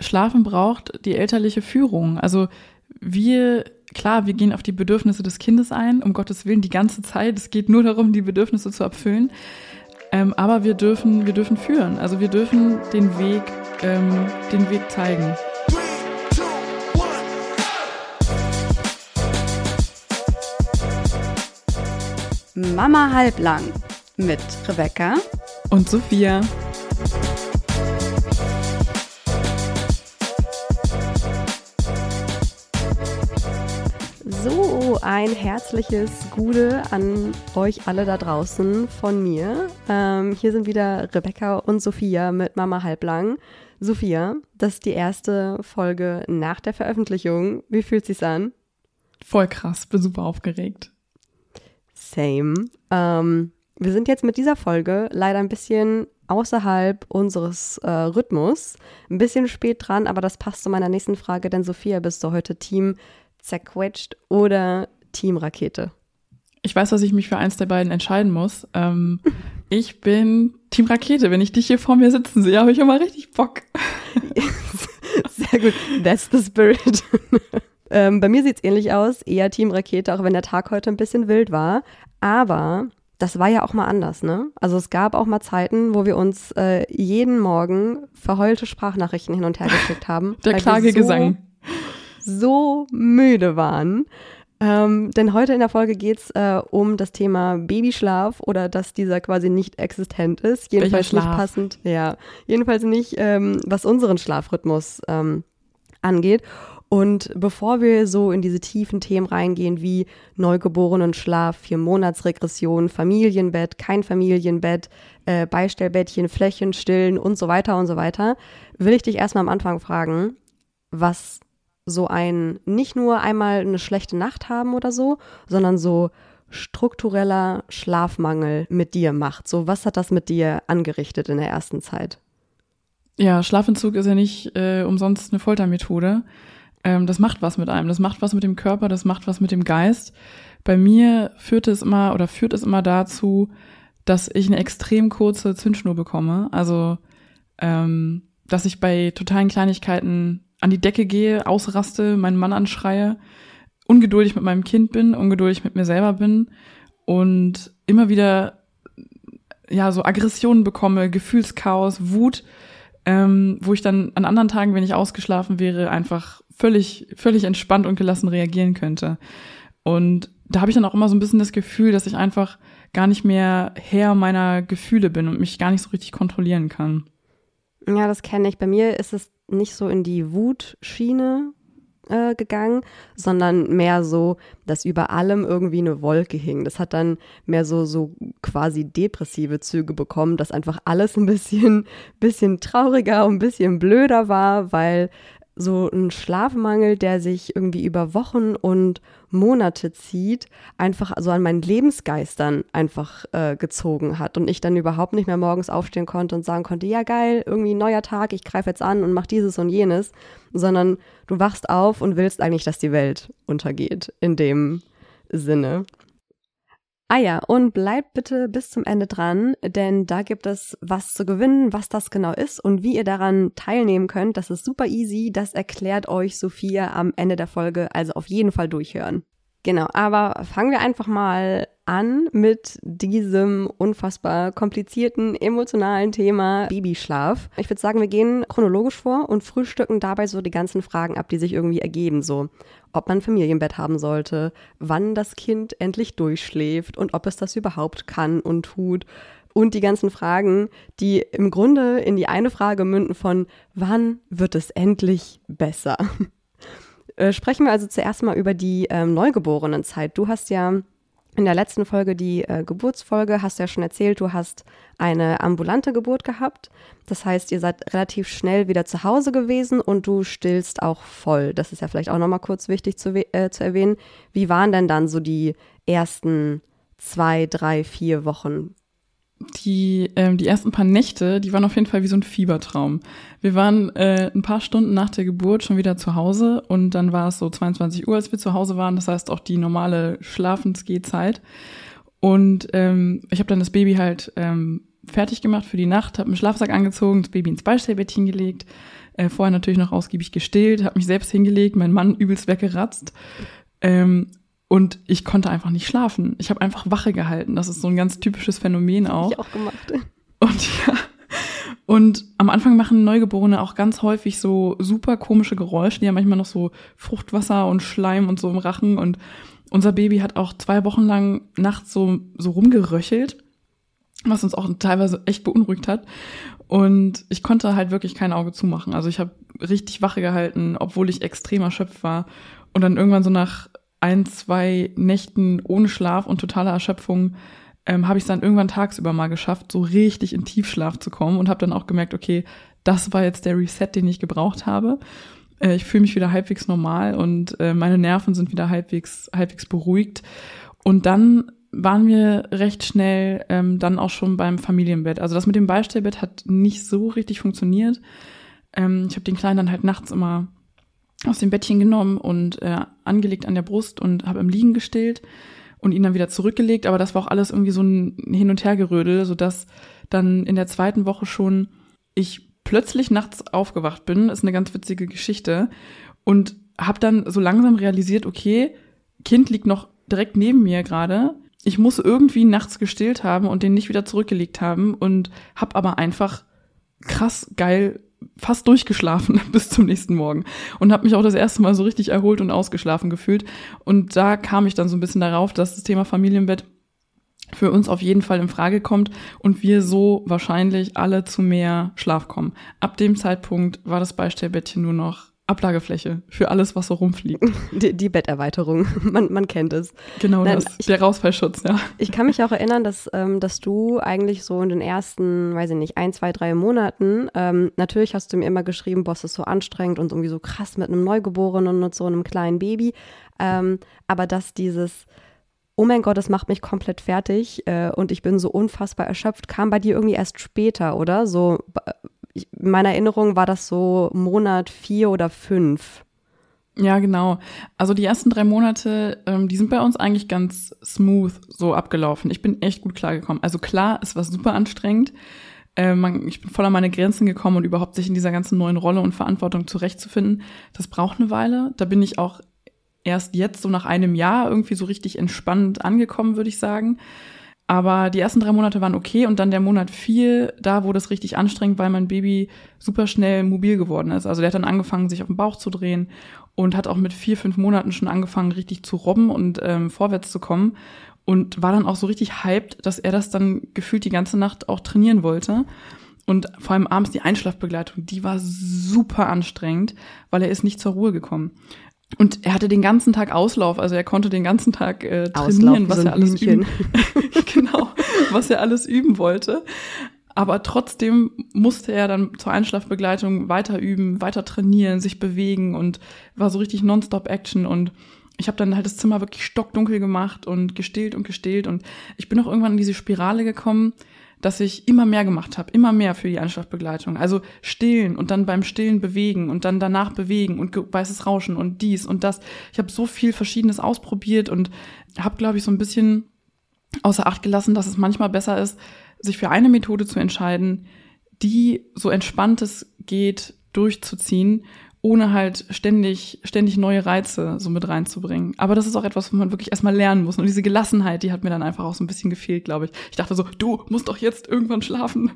Schlafen braucht die elterliche Führung. Also wir, klar, wir gehen auf die Bedürfnisse des Kindes ein, um Gottes Willen die ganze Zeit. Es geht nur darum, die Bedürfnisse zu erfüllen. Ähm, aber wir dürfen, wir dürfen führen. Also wir dürfen den Weg, ähm, den Weg zeigen. Mama halblang mit Rebecca und Sophia. Ein herzliches Gute an euch alle da draußen von mir. Ähm, hier sind wieder Rebecca und Sophia mit Mama Halblang. Sophia, das ist die erste Folge nach der Veröffentlichung. Wie fühlt sich's an? Voll krass, bin super aufgeregt. Same. Ähm, wir sind jetzt mit dieser Folge leider ein bisschen außerhalb unseres äh, Rhythmus. Ein bisschen spät dran, aber das passt zu meiner nächsten Frage, denn Sophia, bist du heute Team zerquetscht oder Team Rakete? Ich weiß, dass ich mich für eins der beiden entscheiden muss. Ähm, ich bin Team Rakete. Wenn ich dich hier vor mir sitzen sehe, habe ich immer richtig Bock. Sehr gut. That's the spirit. ähm, bei mir sieht es ähnlich aus. Eher Team Rakete, auch wenn der Tag heute ein bisschen wild war. Aber das war ja auch mal anders, ne? Also es gab auch mal Zeiten, wo wir uns äh, jeden Morgen verheulte Sprachnachrichten hin und her geschickt haben. Der Klagegesang. So, so müde waren. Ähm, denn heute in der Folge geht es äh, um das Thema Babyschlaf oder dass dieser quasi nicht existent ist. Jedenfalls nicht passend, ja. Jedenfalls nicht, ähm, was unseren Schlafrhythmus ähm, angeht. Und bevor wir so in diese tiefen Themen reingehen wie Neugeborenenschlaf, Vier-Monats-Regression, Familienbett, kein Familienbett, äh, Beistellbettchen, Flächen stillen und so weiter und so weiter, will ich dich erstmal am Anfang fragen, was so ein, nicht nur einmal eine schlechte Nacht haben oder so, sondern so struktureller Schlafmangel mit dir macht. So, was hat das mit dir angerichtet in der ersten Zeit? Ja, Schlafentzug ist ja nicht äh, umsonst eine Foltermethode ähm, das macht was mit einem, das macht was mit dem Körper, das macht was mit dem Geist. Bei mir führt es immer oder führt es immer dazu, dass ich eine extrem kurze Zündschnur bekomme. Also, ähm, dass ich bei totalen Kleinigkeiten an die Decke gehe, ausraste, meinen Mann anschreie, ungeduldig mit meinem Kind bin, ungeduldig mit mir selber bin und immer wieder ja so Aggressionen bekomme, Gefühlschaos, Wut, ähm, wo ich dann an anderen Tagen, wenn ich ausgeschlafen wäre, einfach völlig, völlig entspannt und gelassen reagieren könnte. Und da habe ich dann auch immer so ein bisschen das Gefühl, dass ich einfach gar nicht mehr Herr meiner Gefühle bin und mich gar nicht so richtig kontrollieren kann. Ja, das kenne ich. Bei mir ist es nicht so in die Wutschiene äh, gegangen, sondern mehr so, dass über allem irgendwie eine Wolke hing. Das hat dann mehr so, so quasi depressive Züge bekommen, dass einfach alles ein bisschen, bisschen trauriger und ein bisschen blöder war, weil so ein Schlafmangel, der sich irgendwie über Wochen und Monate zieht, einfach so an meinen Lebensgeistern einfach äh, gezogen hat und ich dann überhaupt nicht mehr morgens aufstehen konnte und sagen konnte, ja geil, irgendwie neuer Tag, ich greife jetzt an und mach dieses und jenes, sondern du wachst auf und willst eigentlich, dass die Welt untergeht in dem Sinne. Ah ja, und bleibt bitte bis zum Ende dran, denn da gibt es was zu gewinnen, was das genau ist und wie ihr daran teilnehmen könnt. Das ist super easy. Das erklärt euch Sophia am Ende der Folge, also auf jeden Fall durchhören. Genau, aber fangen wir einfach mal an mit diesem unfassbar komplizierten emotionalen Thema Babyschlaf. Ich würde sagen, wir gehen chronologisch vor und frühstücken dabei so die ganzen Fragen ab, die sich irgendwie ergeben. So, ob man ein Familienbett haben sollte, wann das Kind endlich durchschläft und ob es das überhaupt kann und tut. Und die ganzen Fragen, die im Grunde in die eine Frage münden von, wann wird es endlich besser? Äh, sprechen wir also zuerst mal über die ähm, Neugeborenenzeit. Du hast ja in der letzten Folge, die äh, Geburtsfolge, hast ja schon erzählt, du hast eine ambulante Geburt gehabt. Das heißt, ihr seid relativ schnell wieder zu Hause gewesen und du stillst auch voll. Das ist ja vielleicht auch nochmal kurz wichtig zu, äh, zu erwähnen. Wie waren denn dann so die ersten zwei, drei, vier Wochen die, ähm, die ersten paar Nächte, die waren auf jeden Fall wie so ein Fiebertraum. Wir waren äh, ein paar Stunden nach der Geburt schon wieder zu Hause und dann war es so 22 Uhr, als wir zu Hause waren. Das heißt auch die normale Schlafensgehzeit. Und ähm, ich habe dann das Baby halt ähm, fertig gemacht für die Nacht, habe einen Schlafsack angezogen, das Baby ins Beistellbettchen gelegt, Äh, vorher natürlich noch ausgiebig gestillt, habe mich selbst hingelegt, mein Mann übelst weggeratzt. Ähm, und ich konnte einfach nicht schlafen. Ich habe einfach Wache gehalten. Das ist so ein ganz typisches Phänomen auch. Ich auch gemacht. Und ja. Und am Anfang machen Neugeborene auch ganz häufig so super komische Geräusche. Die haben manchmal noch so Fruchtwasser und Schleim und so im Rachen. Und unser Baby hat auch zwei Wochen lang nachts so, so rumgeröchelt, was uns auch teilweise echt beunruhigt hat. Und ich konnte halt wirklich kein Auge zumachen. Also ich habe richtig Wache gehalten, obwohl ich extrem erschöpft war. Und dann irgendwann so nach ein, zwei Nächten ohne Schlaf und totaler Erschöpfung ähm, habe ich es dann irgendwann tagsüber mal geschafft, so richtig in Tiefschlaf zu kommen und habe dann auch gemerkt, okay, das war jetzt der Reset, den ich gebraucht habe. Äh, ich fühle mich wieder halbwegs normal und äh, meine Nerven sind wieder halbwegs, halbwegs beruhigt. Und dann waren wir recht schnell ähm, dann auch schon beim Familienbett. Also das mit dem Beistellbett hat nicht so richtig funktioniert. Ähm, ich habe den Kleinen dann halt nachts immer aus dem Bettchen genommen und äh, angelegt an der Brust und habe im Liegen gestillt und ihn dann wieder zurückgelegt. Aber das war auch alles irgendwie so ein Hin- und Hergerödel, sodass dann in der zweiten Woche schon ich plötzlich nachts aufgewacht bin. Ist eine ganz witzige Geschichte. Und habe dann so langsam realisiert, okay, Kind liegt noch direkt neben mir gerade. Ich muss irgendwie nachts gestillt haben und den nicht wieder zurückgelegt haben und habe aber einfach krass geil fast durchgeschlafen bis zum nächsten Morgen und habe mich auch das erste Mal so richtig erholt und ausgeschlafen gefühlt. Und da kam ich dann so ein bisschen darauf, dass das Thema Familienbett für uns auf jeden Fall in Frage kommt und wir so wahrscheinlich alle zu mehr Schlaf kommen. Ab dem Zeitpunkt war das Beistellbettchen nur noch Ablagefläche für alles, was so rumfliegt. Die, die Betterweiterung, man, man kennt es. Genau, Nein, das, ich, der Rausfallschutz, ja. Ich kann mich auch erinnern, dass, ähm, dass du eigentlich so in den ersten, weiß ich nicht, ein, zwei, drei Monaten, ähm, natürlich hast du mir immer geschrieben, Boss ist so anstrengend und irgendwie so krass mit einem Neugeborenen und so einem kleinen Baby, ähm, aber dass dieses, oh mein Gott, das macht mich komplett fertig äh, und ich bin so unfassbar erschöpft, kam bei dir irgendwie erst später, oder? So ich, in meiner Erinnerung war das so Monat vier oder fünf. Ja, genau. Also die ersten drei Monate, ähm, die sind bei uns eigentlich ganz smooth so abgelaufen. Ich bin echt gut klargekommen. Also klar, es war super anstrengend. Äh, man, ich bin voll an meine Grenzen gekommen und überhaupt sich in dieser ganzen neuen Rolle und Verantwortung zurechtzufinden, das braucht eine Weile. Da bin ich auch erst jetzt so nach einem Jahr irgendwie so richtig entspannt angekommen, würde ich sagen. Aber die ersten drei Monate waren okay und dann der Monat vier, da wurde es richtig anstrengend, weil mein Baby super schnell mobil geworden ist. Also der hat dann angefangen, sich auf den Bauch zu drehen und hat auch mit vier, fünf Monaten schon angefangen, richtig zu robben und ähm, vorwärts zu kommen. Und war dann auch so richtig hyped, dass er das dann gefühlt die ganze Nacht auch trainieren wollte. Und vor allem abends die Einschlafbegleitung, die war super anstrengend, weil er ist nicht zur Ruhe gekommen. Und er hatte den ganzen Tag Auslauf, also er konnte den ganzen Tag äh, trainieren, was er alles üben, genau, was er alles üben wollte. Aber trotzdem musste er dann zur Einschlafbegleitung weiter üben, weiter trainieren, sich bewegen und war so richtig nonstop Action. Und ich habe dann halt das Zimmer wirklich stockdunkel gemacht und gestillt und gestillt. Und ich bin auch irgendwann in diese Spirale gekommen, dass ich immer mehr gemacht habe, immer mehr für die Einschlafbegleitung. Also stillen und dann beim Stillen bewegen und dann danach bewegen und weißes Rauschen und dies und das. Ich habe so viel Verschiedenes ausprobiert und habe, glaube ich, so ein bisschen außer Acht gelassen, dass es manchmal besser ist, sich für eine Methode zu entscheiden, die so entspannt es geht durchzuziehen ohne halt ständig, ständig neue Reize so mit reinzubringen. Aber das ist auch etwas, wo man wirklich erstmal lernen muss. Und diese Gelassenheit, die hat mir dann einfach auch so ein bisschen gefehlt, glaube ich. Ich dachte so, du musst doch jetzt irgendwann schlafen.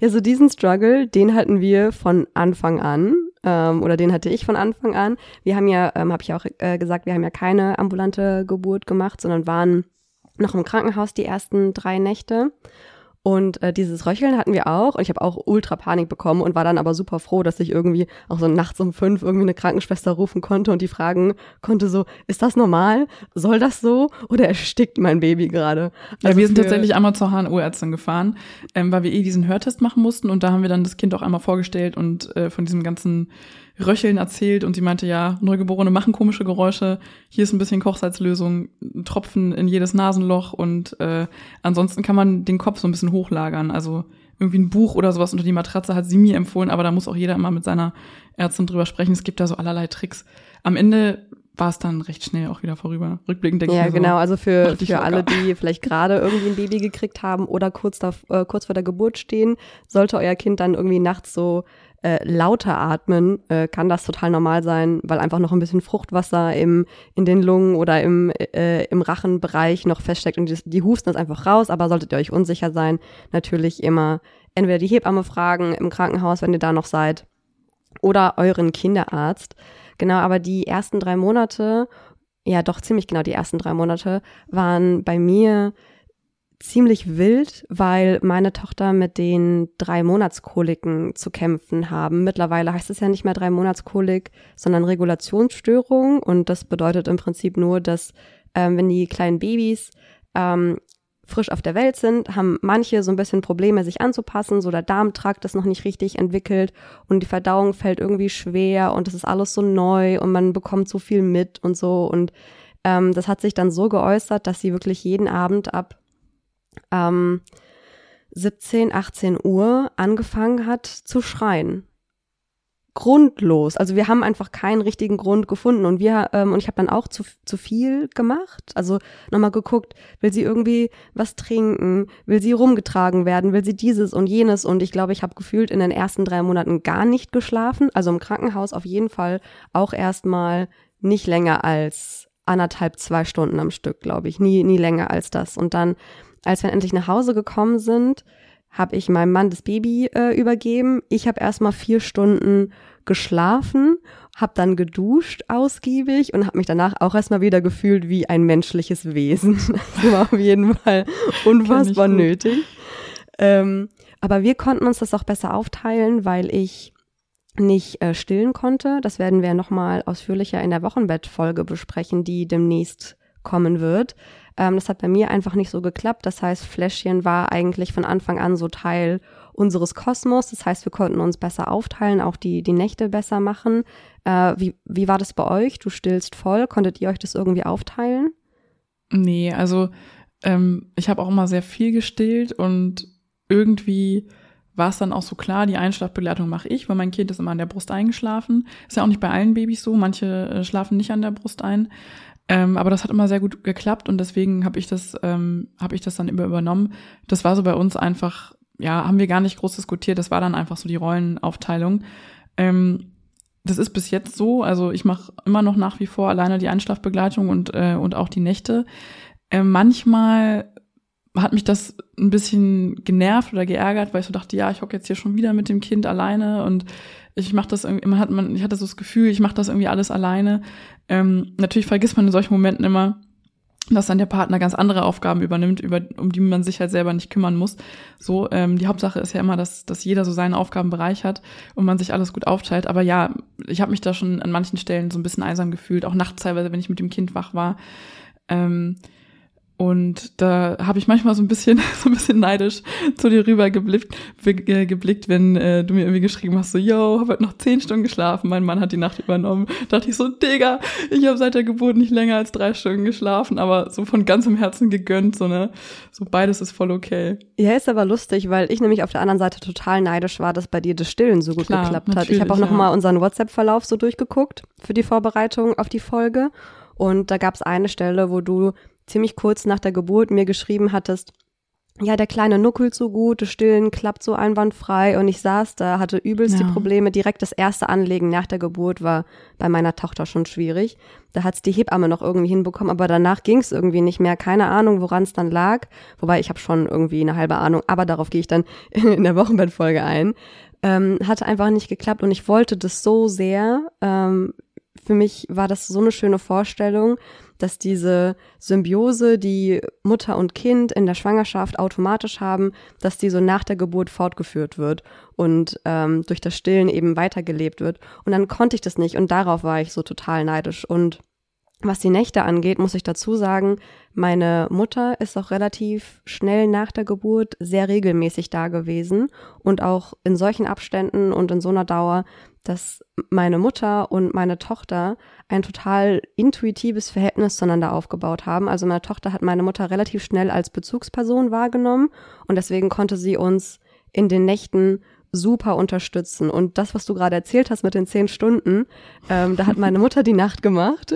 Ja, so diesen Struggle, den hatten wir von Anfang an. Ähm, oder den hatte ich von Anfang an. Wir haben ja, ähm, habe ich auch äh, gesagt, wir haben ja keine ambulante Geburt gemacht, sondern waren noch im Krankenhaus die ersten drei Nächte. Und äh, dieses Röcheln hatten wir auch. Und ich habe auch ultra Panik bekommen und war dann aber super froh, dass ich irgendwie auch so nachts um fünf irgendwie eine Krankenschwester rufen konnte und die fragen konnte so, ist das normal? Soll das so? Oder erstickt mein Baby gerade? Also ja, wir sind tatsächlich einmal zur HNO-Ärztin gefahren, ähm, weil wir eh diesen Hörtest machen mussten und da haben wir dann das Kind auch einmal vorgestellt und äh, von diesem ganzen Röcheln erzählt und sie meinte, ja, Neugeborene machen komische Geräusche, hier ist ein bisschen Kochsalzlösung, ein Tropfen in jedes Nasenloch und äh, ansonsten kann man den Kopf so ein bisschen hochlagern. Also irgendwie ein Buch oder sowas unter die Matratze hat sie mir empfohlen, aber da muss auch jeder immer mit seiner Ärztin drüber sprechen. Es gibt da so allerlei Tricks. Am Ende war es dann recht schnell auch wieder vorüber. Rückblickend denke ja, ich mir so, genau. Also für, für alle, die vielleicht gerade irgendwie ein Baby gekriegt haben oder kurz, da, äh, kurz vor der Geburt stehen, sollte euer Kind dann irgendwie nachts so äh, lauter atmen, äh, kann das total normal sein, weil einfach noch ein bisschen Fruchtwasser im, in den Lungen oder im, äh, im Rachenbereich noch feststeckt und die, die husten das einfach raus, aber solltet ihr euch unsicher sein, natürlich immer entweder die Hebamme fragen im Krankenhaus, wenn ihr da noch seid, oder euren Kinderarzt. Genau, aber die ersten drei Monate, ja doch ziemlich genau die ersten drei Monate, waren bei mir ziemlich wild, weil meine Tochter mit den drei Monatskoliken zu kämpfen haben. Mittlerweile heißt es ja nicht mehr drei Monatskolik, sondern Regulationsstörung. Und das bedeutet im Prinzip nur, dass ähm, wenn die kleinen Babys ähm, frisch auf der Welt sind, haben manche so ein bisschen Probleme, sich anzupassen. So der Darmtrakt ist noch nicht richtig entwickelt und die Verdauung fällt irgendwie schwer und es ist alles so neu und man bekommt so viel mit und so. Und ähm, das hat sich dann so geäußert, dass sie wirklich jeden Abend ab ähm, 17, 18 Uhr angefangen hat zu schreien. Grundlos. Also wir haben einfach keinen richtigen Grund gefunden und wir ähm, und ich habe dann auch zu, zu viel gemacht. Also nochmal geguckt, will sie irgendwie was trinken, will sie rumgetragen werden, will sie dieses und jenes und ich glaube, ich habe gefühlt in den ersten drei Monaten gar nicht geschlafen. Also im Krankenhaus auf jeden Fall auch erstmal nicht länger als anderthalb, zwei Stunden am Stück, glaube ich. Nie, nie länger als das. Und dann als wir endlich nach Hause gekommen sind, habe ich meinem Mann das Baby äh, übergeben. Ich habe erstmal vier Stunden geschlafen, habe dann geduscht ausgiebig und habe mich danach auch erstmal wieder gefühlt wie ein menschliches Wesen. Das war auf jeden Fall unfassbar nötig. Ähm, aber wir konnten uns das auch besser aufteilen, weil ich nicht äh, stillen konnte. Das werden wir nochmal ausführlicher in der Wochenbettfolge besprechen, die demnächst kommen wird. Ähm, das hat bei mir einfach nicht so geklappt. Das heißt, Fläschchen war eigentlich von Anfang an so Teil unseres Kosmos. Das heißt, wir konnten uns besser aufteilen, auch die, die Nächte besser machen. Äh, wie, wie war das bei euch? Du stillst voll. Konntet ihr euch das irgendwie aufteilen? Nee, also ähm, ich habe auch immer sehr viel gestillt und irgendwie war es dann auch so klar, die Einschlafbegleitung mache ich, weil mein Kind ist immer an der Brust eingeschlafen. Ist ja auch nicht bei allen Babys so, manche äh, schlafen nicht an der Brust ein. Ähm, aber das hat immer sehr gut geklappt und deswegen habe ich das, ähm, habe ich das dann immer übernommen. Das war so bei uns einfach, ja, haben wir gar nicht groß diskutiert. Das war dann einfach so die Rollenaufteilung. Ähm, das ist bis jetzt so. Also ich mache immer noch nach wie vor alleine die Einschlafbegleitung und äh, und auch die Nächte. Äh, manchmal hat mich das ein bisschen genervt oder geärgert, weil ich so dachte, ja, ich hocke jetzt hier schon wieder mit dem Kind alleine und ich mache das irgendwie, man hat man, ich hatte so das Gefühl, ich mache das irgendwie alles alleine. Ähm, natürlich vergisst man in solchen Momenten immer, dass dann der Partner ganz andere Aufgaben übernimmt, über, um die man sich halt selber nicht kümmern muss. So, ähm, die Hauptsache ist ja immer, dass, dass jeder so seinen Aufgabenbereich hat und man sich alles gut aufteilt. Aber ja, ich habe mich da schon an manchen Stellen so ein bisschen einsam gefühlt, auch nachts teilweise, wenn ich mit dem Kind wach war. Ähm, und da habe ich manchmal so ein bisschen, so ein bisschen neidisch zu dir rüber geblickt, äh, geblickt wenn äh, du mir irgendwie geschrieben hast, so, yo, hab heute noch zehn Stunden geschlafen, mein Mann hat die Nacht übernommen. Da dachte ich so, Digga, ich habe seit der Geburt nicht länger als drei Stunden geschlafen, aber so von ganzem Herzen gegönnt, so ne, so beides ist voll okay. Ja, ist aber lustig, weil ich nämlich auf der anderen Seite total neidisch war, dass bei dir das Stillen so gut Klar, geklappt hat. Ich habe auch noch ja. mal unseren WhatsApp-Verlauf so durchgeguckt für die Vorbereitung auf die Folge. Und da gab es eine Stelle, wo du ziemlich kurz nach der Geburt mir geschrieben hattest, ja, der Kleine nuckelt so gut, das Stillen klappt so einwandfrei und ich saß da, hatte übelst ja. die Probleme. Direkt das erste Anlegen nach der Geburt war bei meiner Tochter schon schwierig. Da hat's die Hebamme noch irgendwie hinbekommen, aber danach ging's irgendwie nicht mehr. Keine Ahnung, woran es dann lag. Wobei ich habe schon irgendwie eine halbe Ahnung, aber darauf gehe ich dann in der Wochenbettfolge ein. Ähm, hatte einfach nicht geklappt und ich wollte das so sehr. Ähm, für mich war das so eine schöne Vorstellung dass diese Symbiose, die Mutter und Kind in der Schwangerschaft automatisch haben, dass die so nach der Geburt fortgeführt wird und ähm, durch das Stillen eben weitergelebt wird. Und dann konnte ich das nicht und darauf war ich so total neidisch. Und was die Nächte angeht, muss ich dazu sagen, meine Mutter ist auch relativ schnell nach der Geburt sehr regelmäßig da gewesen und auch in solchen Abständen und in so einer Dauer, dass meine Mutter und meine Tochter ein total intuitives Verhältnis zueinander aufgebaut haben. Also meine Tochter hat meine Mutter relativ schnell als Bezugsperson wahrgenommen und deswegen konnte sie uns in den Nächten super unterstützen. Und das, was du gerade erzählt hast mit den zehn Stunden, ähm, da hat meine Mutter die Nacht gemacht.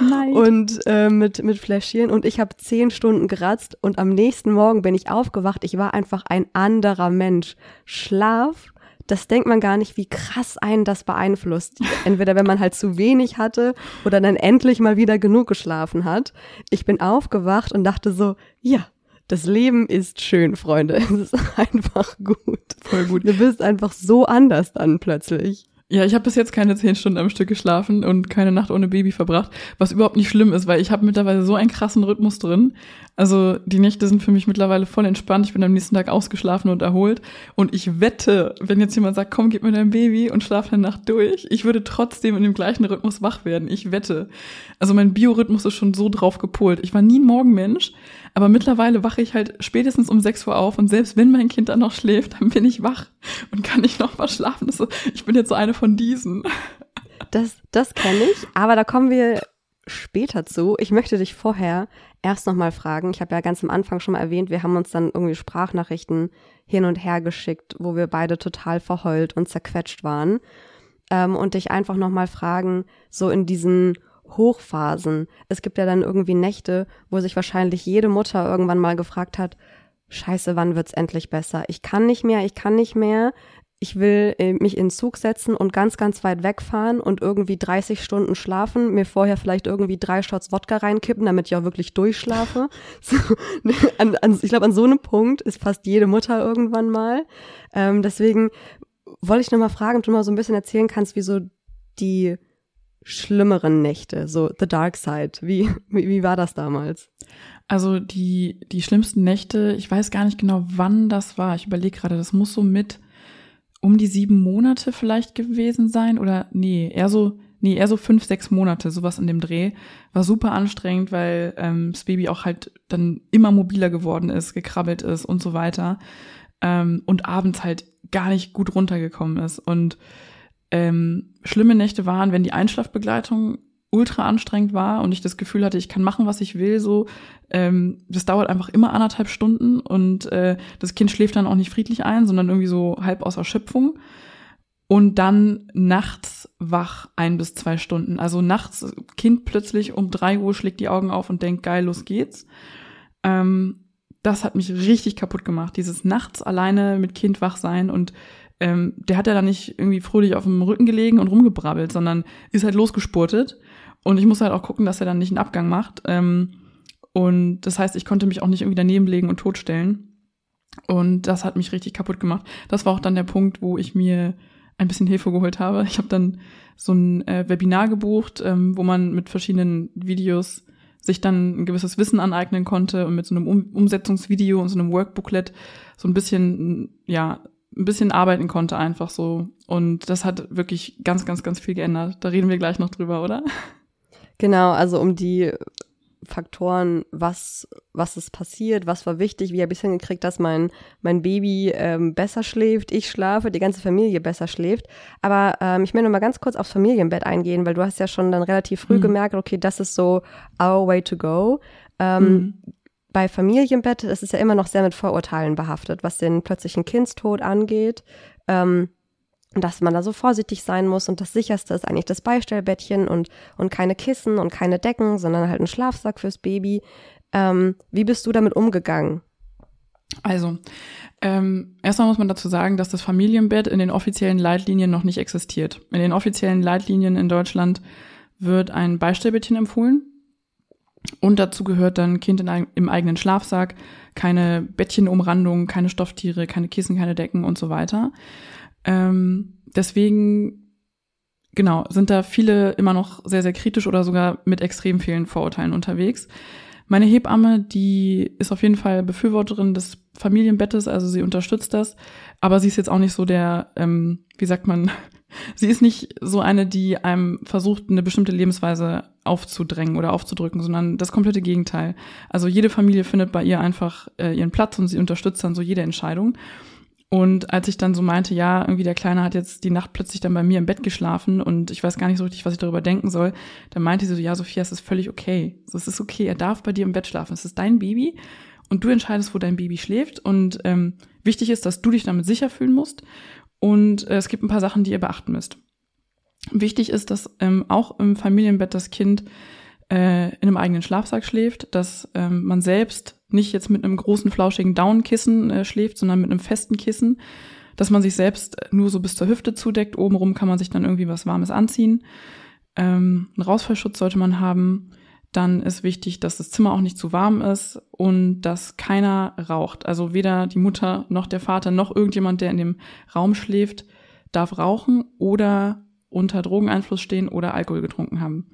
Nein. Und äh, mit, mit Fläschchen und ich habe zehn Stunden geratzt und am nächsten Morgen bin ich aufgewacht. Ich war einfach ein anderer Mensch. Schlaf das denkt man gar nicht, wie krass einen das beeinflusst. Entweder wenn man halt zu wenig hatte oder dann endlich mal wieder genug geschlafen hat. Ich bin aufgewacht und dachte so, ja, das Leben ist schön, Freunde. Es ist einfach gut. Voll gut. Du bist einfach so anders dann plötzlich. Ja, ich habe bis jetzt keine zehn Stunden am Stück geschlafen und keine Nacht ohne Baby verbracht, was überhaupt nicht schlimm ist, weil ich habe mittlerweile so einen krassen Rhythmus drin. Also die Nächte sind für mich mittlerweile voll entspannt. Ich bin am nächsten Tag ausgeschlafen und erholt. Und ich wette, wenn jetzt jemand sagt, komm, gib mir dein Baby und schlaf eine Nacht durch, ich würde trotzdem in dem gleichen Rhythmus wach werden. Ich wette. Also mein Biorhythmus ist schon so drauf gepolt. Ich war nie ein Morgenmensch, aber mittlerweile wache ich halt spätestens um 6 Uhr auf und selbst wenn mein Kind dann noch schläft, dann bin ich wach und kann nicht noch mal schlafen. Ich bin jetzt so eine von diesen. Das, das kenne ich, aber da kommen wir später zu. Ich möchte dich vorher erst noch mal fragen. Ich habe ja ganz am Anfang schon mal erwähnt, wir haben uns dann irgendwie Sprachnachrichten hin und her geschickt, wo wir beide total verheult und zerquetscht waren. Ähm, und dich einfach noch mal fragen, so in diesen Hochphasen. Es gibt ja dann irgendwie Nächte, wo sich wahrscheinlich jede Mutter irgendwann mal gefragt hat, Scheiße, wann wird's endlich besser? Ich kann nicht mehr, ich kann nicht mehr. Ich will äh, mich in den Zug setzen und ganz, ganz weit wegfahren und irgendwie 30 Stunden schlafen, mir vorher vielleicht irgendwie drei Shots Wodka reinkippen, damit ich auch wirklich durchschlafe. So, ne, an, an, ich glaube, an so einem Punkt ist fast jede Mutter irgendwann mal. Ähm, deswegen wollte ich nochmal fragen, ob du mal so ein bisschen erzählen kannst, wie so die schlimmeren Nächte, so The Dark Side. Wie, wie, wie war das damals? Also die, die schlimmsten Nächte, ich weiß gar nicht genau, wann das war. Ich überlege gerade, das muss so mit um die sieben Monate vielleicht gewesen sein oder nee, eher so, nee, eher so fünf, sechs Monate, sowas in dem Dreh. War super anstrengend, weil ähm, das Baby auch halt dann immer mobiler geworden ist, gekrabbelt ist und so weiter. Ähm, und abends halt gar nicht gut runtergekommen ist. Und ähm, schlimme Nächte waren, wenn die Einschlafbegleitung ultra anstrengend war und ich das Gefühl hatte, ich kann machen, was ich will, so, ähm, das dauert einfach immer anderthalb Stunden und äh, das Kind schläft dann auch nicht friedlich ein, sondern irgendwie so halb aus Erschöpfung. Und dann nachts wach ein bis zwei Stunden. Also nachts, Kind plötzlich um drei Uhr schlägt die Augen auf und denkt, geil, los geht's. Ähm, das hat mich richtig kaputt gemacht. Dieses nachts alleine mit Kind wach sein und ähm, der hat ja dann nicht irgendwie fröhlich auf dem Rücken gelegen und rumgebrabbelt, sondern ist halt losgespurtet. Und ich muss halt auch gucken, dass er dann nicht einen Abgang macht. Ähm, und das heißt, ich konnte mich auch nicht irgendwie daneben legen und totstellen. Und das hat mich richtig kaputt gemacht. Das war auch dann der Punkt, wo ich mir ein bisschen Hilfe geholt habe. Ich habe dann so ein äh, Webinar gebucht, ähm, wo man mit verschiedenen Videos sich dann ein gewisses Wissen aneignen konnte und mit so einem um Umsetzungsvideo und so einem Workbooklet so ein bisschen, ja, ein bisschen arbeiten konnte einfach so. Und das hat wirklich ganz, ganz, ganz viel geändert. Da reden wir gleich noch drüber, oder? Genau, also um die Faktoren, was, was ist passiert, was war wichtig, wie habe ich es hingekriegt, dass mein, mein Baby ähm, besser schläft, ich schlafe, die ganze Familie besser schläft. Aber ähm, ich möchte noch mal ganz kurz aufs Familienbett eingehen, weil du hast ja schon dann relativ früh mhm. gemerkt, okay, das ist so our way to go. Ähm, mhm bei Familienbett ist es ja immer noch sehr mit Vorurteilen behaftet, was den plötzlichen Kindstod angeht. Ähm, dass man da so vorsichtig sein muss und das sicherste ist eigentlich das Beistellbettchen und, und keine Kissen und keine Decken, sondern halt ein Schlafsack fürs Baby. Ähm, wie bist du damit umgegangen? Also, ähm, erstmal muss man dazu sagen, dass das Familienbett in den offiziellen Leitlinien noch nicht existiert. In den offiziellen Leitlinien in Deutschland wird ein Beistellbettchen empfohlen. Und dazu gehört dann Kind in, im eigenen Schlafsack, keine Bettchenumrandung, keine Stofftiere, keine Kissen, keine Decken und so weiter. Ähm, deswegen, genau, sind da viele immer noch sehr, sehr kritisch oder sogar mit extrem vielen Vorurteilen unterwegs. Meine Hebamme, die ist auf jeden Fall Befürworterin des Familienbettes, also sie unterstützt das, aber sie ist jetzt auch nicht so der, ähm, wie sagt man, sie ist nicht so eine, die einem versucht, eine bestimmte Lebensweise aufzudrängen oder aufzudrücken, sondern das komplette Gegenteil. Also jede Familie findet bei ihr einfach äh, ihren Platz und sie unterstützt dann so jede Entscheidung. Und als ich dann so meinte, ja, irgendwie der Kleine hat jetzt die Nacht plötzlich dann bei mir im Bett geschlafen und ich weiß gar nicht so richtig, was ich darüber denken soll, dann meinte sie so, ja, Sophia, es ist völlig okay. So, es ist okay, er darf bei dir im Bett schlafen. Es ist dein Baby und du entscheidest, wo dein Baby schläft. Und ähm, wichtig ist, dass du dich damit sicher fühlen musst. Und äh, es gibt ein paar Sachen, die ihr beachten müsst. Wichtig ist, dass ähm, auch im Familienbett das Kind äh, in einem eigenen Schlafsack schläft, dass ähm, man selbst nicht jetzt mit einem großen flauschigen Downkissen äh, schläft, sondern mit einem festen Kissen. dass man sich selbst nur so bis zur Hüfte zudeckt. Obenrum kann man sich dann irgendwie was Warmes anziehen. Ähm, einen Rausfallschutz sollte man haben. Dann ist wichtig, dass das Zimmer auch nicht zu warm ist und dass keiner raucht. Also weder die Mutter noch der Vater noch irgendjemand, der in dem Raum schläft, darf rauchen oder unter Drogeneinfluss stehen oder Alkohol getrunken haben.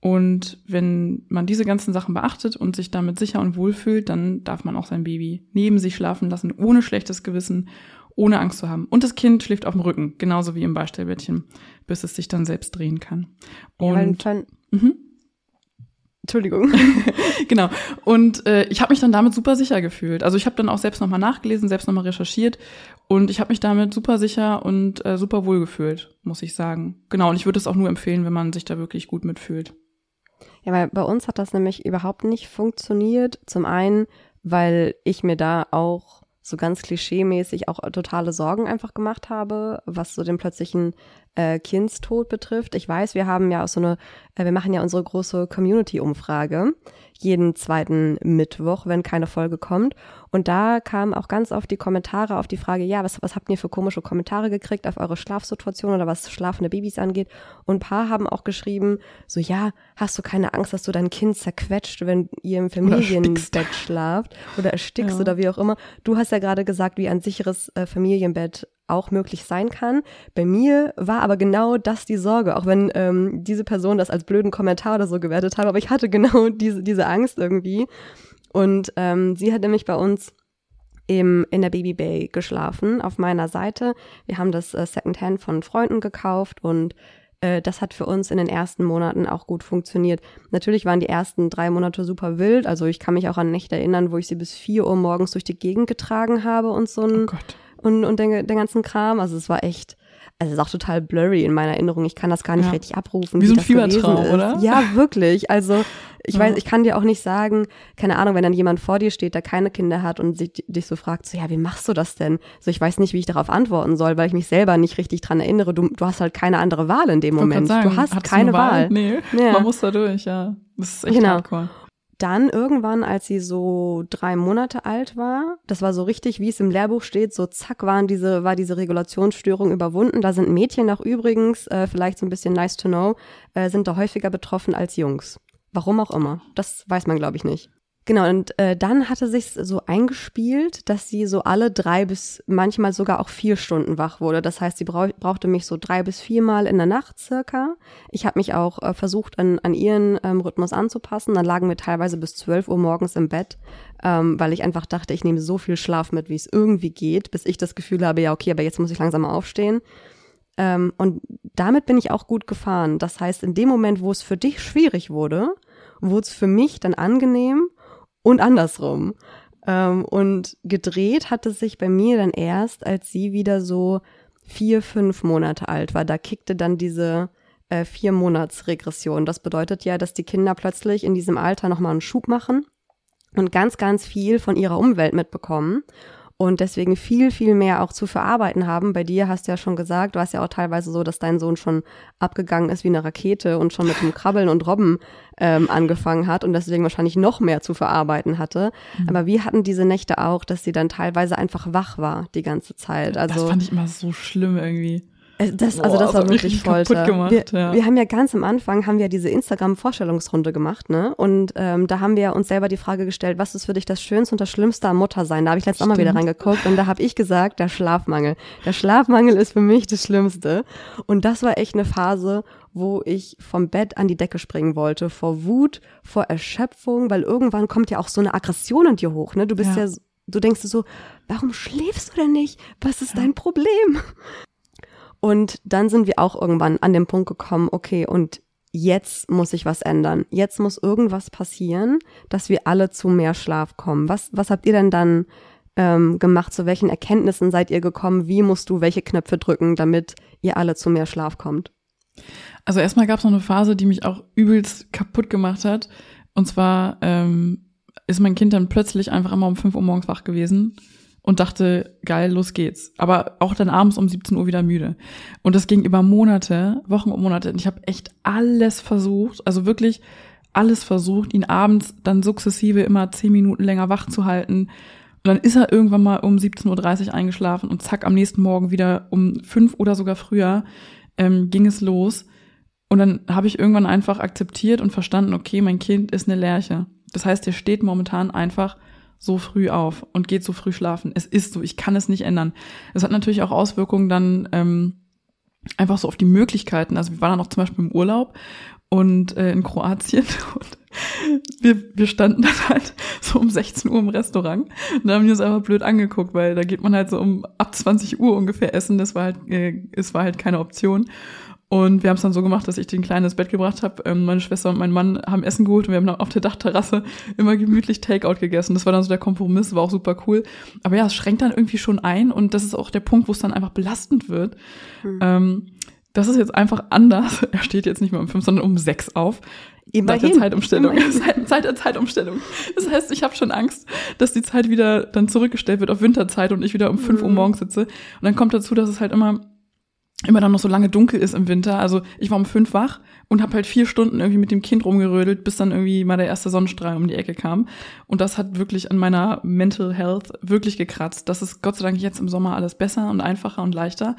Und wenn man diese ganzen Sachen beachtet und sich damit sicher und wohl fühlt, dann darf man auch sein Baby neben sich schlafen lassen, ohne schlechtes Gewissen, ohne Angst zu haben. Und das Kind schläft auf dem Rücken, genauso wie im Beistellbettchen, bis es sich dann selbst drehen kann. Und, ja, mhm. Entschuldigung. genau. Und äh, ich habe mich dann damit super sicher gefühlt. Also ich habe dann auch selbst nochmal nachgelesen, selbst nochmal recherchiert und ich habe mich damit super sicher und äh, super wohl gefühlt, muss ich sagen. Genau, und ich würde es auch nur empfehlen, wenn man sich da wirklich gut mitfühlt. Ja, weil bei uns hat das nämlich überhaupt nicht funktioniert. Zum einen, weil ich mir da auch so ganz klischeemäßig auch totale Sorgen einfach gemacht habe, was so den plötzlichen äh, Kindstod betrifft. Ich weiß, wir haben ja auch so eine, äh, wir machen ja unsere große Community-Umfrage jeden zweiten Mittwoch, wenn keine Folge kommt. Und da kamen auch ganz oft die Kommentare auf die Frage, ja, was, was habt ihr für komische Kommentare gekriegt auf eure Schlafsituation oder was schlafende Babys angeht? Und ein paar haben auch geschrieben, so, ja, hast du keine Angst, dass du dein Kind zerquetscht, wenn ihr im Familienbett schlaft oder erstickst ja. oder wie auch immer. Du hast ja gerade gesagt, wie ein sicheres äh, Familienbett auch möglich sein kann. Bei mir war aber genau das die Sorge, auch wenn ähm, diese Person das als blöden Kommentar oder so gewertet hat, aber ich hatte genau diese, diese Angst irgendwie. Und ähm, sie hat nämlich bei uns im, in der Baby Bay geschlafen, auf meiner Seite. Wir haben das äh, Secondhand von Freunden gekauft und äh, das hat für uns in den ersten Monaten auch gut funktioniert. Natürlich waren die ersten drei Monate super wild. Also ich kann mich auch an Nächte erinnern, wo ich sie bis vier Uhr morgens durch die Gegend getragen habe und so ein, oh und, und den, den ganzen Kram. Also es war echt, also es ist auch total blurry in meiner Erinnerung. Ich kann das gar nicht ja. richtig abrufen. Wie, wie so ein Fiebertraum, oder? Ja, wirklich. Also ich ja. weiß, ich kann dir auch nicht sagen, keine Ahnung, wenn dann jemand vor dir steht, der keine Kinder hat und sich, dich so fragt, so ja, wie machst du das denn? So ich weiß nicht, wie ich darauf antworten soll, weil ich mich selber nicht richtig dran erinnere. Du, du hast halt keine andere Wahl in dem Moment. Sagen, du hast keine Wahl? Wahl. Nee, ja. man muss da durch, ja. Das ist echt genau. hardcore dann irgendwann, als sie so drei Monate alt war, das war so richtig, wie es im Lehrbuch steht, so zack waren diese, war diese Regulationsstörung überwunden. Da sind Mädchen auch übrigens, äh, vielleicht so ein bisschen nice to know, äh, sind da häufiger betroffen als Jungs. Warum auch immer. Das weiß man, glaube ich, nicht. Genau, und äh, dann hatte sich so eingespielt, dass sie so alle drei bis manchmal sogar auch vier Stunden wach wurde. Das heißt, sie brauch, brauchte mich so drei bis viermal in der Nacht circa. Ich habe mich auch äh, versucht, an, an ihren ähm, Rhythmus anzupassen. Dann lagen wir teilweise bis zwölf Uhr morgens im Bett, ähm, weil ich einfach dachte, ich nehme so viel Schlaf mit, wie es irgendwie geht, bis ich das Gefühl habe, ja, okay, aber jetzt muss ich langsam mal aufstehen. Ähm, und damit bin ich auch gut gefahren. Das heißt, in dem Moment, wo es für dich schwierig wurde, wurde es für mich dann angenehm und andersrum. Ähm, und gedreht hatte sich bei mir dann erst, als sie wieder so vier, fünf Monate alt war. Da kickte dann diese äh, vier Monats Regression. Das bedeutet ja, dass die Kinder plötzlich in diesem Alter nochmal einen Schub machen und ganz, ganz viel von ihrer Umwelt mitbekommen und deswegen viel, viel mehr auch zu verarbeiten haben. Bei dir hast du ja schon gesagt, du hast ja auch teilweise so, dass dein Sohn schon abgegangen ist wie eine Rakete und schon mit dem Krabbeln und Robben ähm, angefangen hat und deswegen wahrscheinlich noch mehr zu verarbeiten hatte. Mhm. Aber wir hatten diese Nächte auch, dass sie dann teilweise einfach wach war die ganze Zeit. Also, das fand ich immer so schlimm irgendwie. Äh, das, also das war wirklich Folter. Gemacht, wir, ja. wir haben ja ganz am Anfang haben wir diese Instagram-Vorstellungsrunde gemacht, ne? Und ähm, da haben wir uns selber die Frage gestellt, was ist für dich das Schönste und das Schlimmste am Muttersein? Da habe ich letztes Mal wieder reingeguckt und da habe ich gesagt, der Schlafmangel. Der Schlafmangel ist für mich das Schlimmste. Und das war echt eine Phase, wo ich vom Bett an die Decke springen wollte, vor Wut, vor Erschöpfung, weil irgendwann kommt ja auch so eine Aggression in dir hoch, ne? Du bist ja, ja du denkst so, warum schläfst du denn nicht? Was ist ja. dein Problem? Und dann sind wir auch irgendwann an den Punkt gekommen, okay, und jetzt muss sich was ändern. Jetzt muss irgendwas passieren, dass wir alle zu mehr Schlaf kommen. Was, was habt ihr denn dann ähm, gemacht? Zu welchen Erkenntnissen seid ihr gekommen? Wie musst du welche Knöpfe drücken, damit ihr alle zu mehr Schlaf kommt? Also erstmal gab es noch eine Phase, die mich auch übelst kaputt gemacht hat. Und zwar ähm, ist mein Kind dann plötzlich einfach immer um 5 Uhr morgens wach gewesen und dachte, geil, los geht's. Aber auch dann abends um 17 Uhr wieder müde. Und das ging über Monate, Wochen und Monate. Und ich habe echt alles versucht, also wirklich alles versucht, ihn abends dann sukzessive immer zehn Minuten länger wach zu halten. Und dann ist er irgendwann mal um 17.30 Uhr eingeschlafen und zack, am nächsten Morgen wieder um fünf oder sogar früher ähm, ging es los. Und dann habe ich irgendwann einfach akzeptiert und verstanden, okay, mein Kind ist eine Lerche. Das heißt, der steht momentan einfach so früh auf und geht so früh schlafen. Es ist so, ich kann es nicht ändern. Es hat natürlich auch Auswirkungen dann ähm, einfach so auf die Möglichkeiten. Also wir waren dann auch zum Beispiel im Urlaub und äh, in Kroatien und wir, wir standen dann halt so um 16 Uhr im Restaurant und da haben wir uns einfach blöd angeguckt, weil da geht man halt so um ab 20 Uhr ungefähr essen. Das war halt, äh, es war halt keine Option. Und wir haben es dann so gemacht, dass ich den Kleinen ins Bett gebracht habe. Ähm, meine Schwester und mein Mann haben Essen geholt und wir haben dann auf der Dachterrasse immer gemütlich Takeout gegessen. Das war dann so der Kompromiss, war auch super cool. Aber ja, es schränkt dann irgendwie schon ein und das ist auch der Punkt, wo es dann einfach belastend wird. Mhm. Ähm, das ist jetzt einfach anders. Er steht jetzt nicht mehr um fünf, sondern um sechs auf. Immerhin. Seit der Zeitumstellung. Seit, seit der Zeitumstellung. Das heißt, ich habe schon Angst, dass die Zeit wieder dann zurückgestellt wird auf Winterzeit und ich wieder um fünf mhm. Uhr morgens sitze. Und dann kommt dazu, dass es halt immer immer dann noch so lange dunkel ist im Winter. Also ich war um fünf wach und habe halt vier Stunden irgendwie mit dem Kind rumgerödelt, bis dann irgendwie mal der erste Sonnenstrahl um die Ecke kam. Und das hat wirklich an meiner Mental Health wirklich gekratzt. Das ist Gott sei Dank jetzt im Sommer alles besser und einfacher und leichter.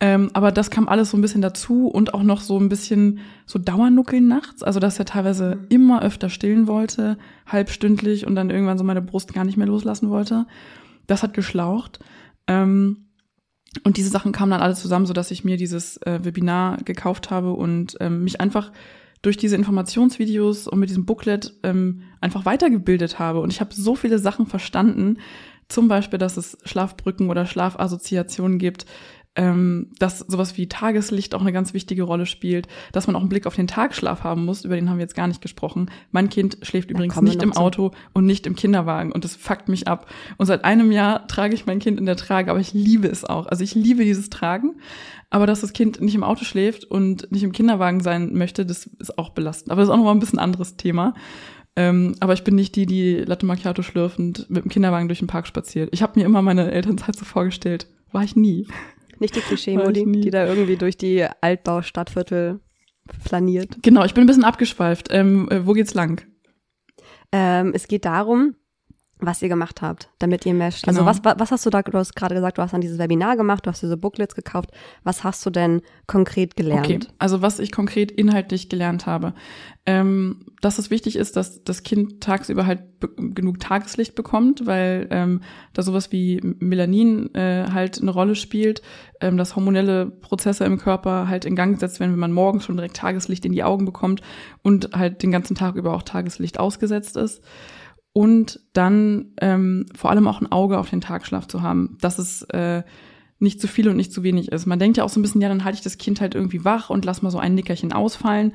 Ähm, aber das kam alles so ein bisschen dazu und auch noch so ein bisschen so Dauernuckeln nachts. Also dass er teilweise immer öfter stillen wollte, halbstündlich und dann irgendwann so meine Brust gar nicht mehr loslassen wollte. Das hat geschlaucht. Ähm, und diese Sachen kamen dann alle zusammen, so dass ich mir dieses äh, Webinar gekauft habe und ähm, mich einfach durch diese Informationsvideos und mit diesem Booklet ähm, einfach weitergebildet habe. Und ich habe so viele Sachen verstanden, zum Beispiel, dass es Schlafbrücken oder Schlafassoziationen gibt, ähm, dass sowas wie Tageslicht auch eine ganz wichtige Rolle spielt, dass man auch einen Blick auf den Tagschlaf haben muss, über den haben wir jetzt gar nicht gesprochen. Mein Kind schläft übrigens nicht im Auto und nicht im Kinderwagen und das fuckt mich ab. Und seit einem Jahr trage ich mein Kind in der Trage, aber ich liebe es auch. Also ich liebe dieses Tragen, aber dass das Kind nicht im Auto schläft und nicht im Kinderwagen sein möchte, das ist auch belastend. Aber das ist auch nochmal ein bisschen anderes Thema. Ähm, aber ich bin nicht die, die Latte Macchiato schlürfend mit dem Kinderwagen durch den Park spaziert. Ich habe mir immer meine Elternzeit so vorgestellt. War ich nie. Nicht die Klischee-Modi, die da irgendwie durch die Altbaustadtviertel flaniert. Genau, ich bin ein bisschen abgeschweift. Ähm, äh, wo geht's lang? Ähm, es geht darum, was ihr gemacht habt, damit ihr mehr. Genau. Also was, was hast du da, du hast gerade gesagt, du hast dann dieses Webinar gemacht, du hast diese Booklets gekauft. Was hast du denn konkret gelernt? Okay, also was ich konkret inhaltlich gelernt habe. Ähm, dass es wichtig ist, dass das Kind tagsüber halt genug Tageslicht bekommt, weil ähm, da sowas wie Melanin äh, halt eine Rolle spielt, ähm, dass hormonelle Prozesse im Körper halt in Gang gesetzt werden, wenn man morgens schon direkt Tageslicht in die Augen bekommt und halt den ganzen Tag über auch Tageslicht ausgesetzt ist und dann ähm, vor allem auch ein Auge auf den Tagschlaf zu haben, dass es äh, nicht zu viel und nicht zu wenig ist. Man denkt ja auch so ein bisschen, ja, dann halte ich das Kind halt irgendwie wach und lass mal so ein Nickerchen ausfallen.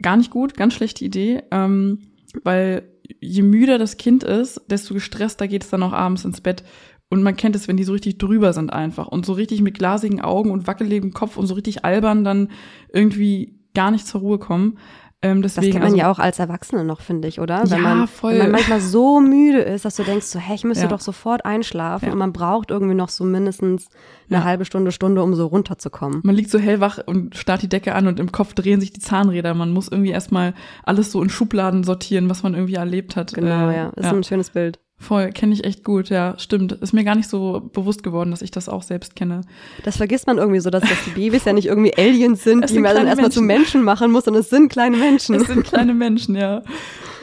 Gar nicht gut, ganz schlechte Idee, ähm, weil je müder das Kind ist, desto gestresster geht es dann auch abends ins Bett. Und man kennt es, wenn die so richtig drüber sind einfach und so richtig mit glasigen Augen und wackeligem Kopf und so richtig albern dann irgendwie gar nicht zur Ruhe kommen. Ähm, deswegen, das kennt man also, ja auch als Erwachsene noch, finde ich, oder? Wenn ja, man, voll. Wenn man manchmal so müde ist, dass du denkst, so, hey, ich müsste ja. doch sofort einschlafen ja. und man braucht irgendwie noch so mindestens eine ja. halbe Stunde, Stunde, um so runterzukommen. Man liegt so hellwach und starrt die Decke an und im Kopf drehen sich die Zahnräder. Man muss irgendwie erstmal alles so in Schubladen sortieren, was man irgendwie erlebt hat. Genau, äh, ja. Ist ein schönes Bild. Voll, kenne ich echt gut, ja, stimmt. Ist mir gar nicht so bewusst geworden, dass ich das auch selbst kenne. Das vergisst man irgendwie so, dass, dass die Babys ja nicht irgendwie Aliens sind, es die man dann erstmal zu Menschen machen muss, sondern es sind kleine Menschen. Es sind kleine Menschen, ja.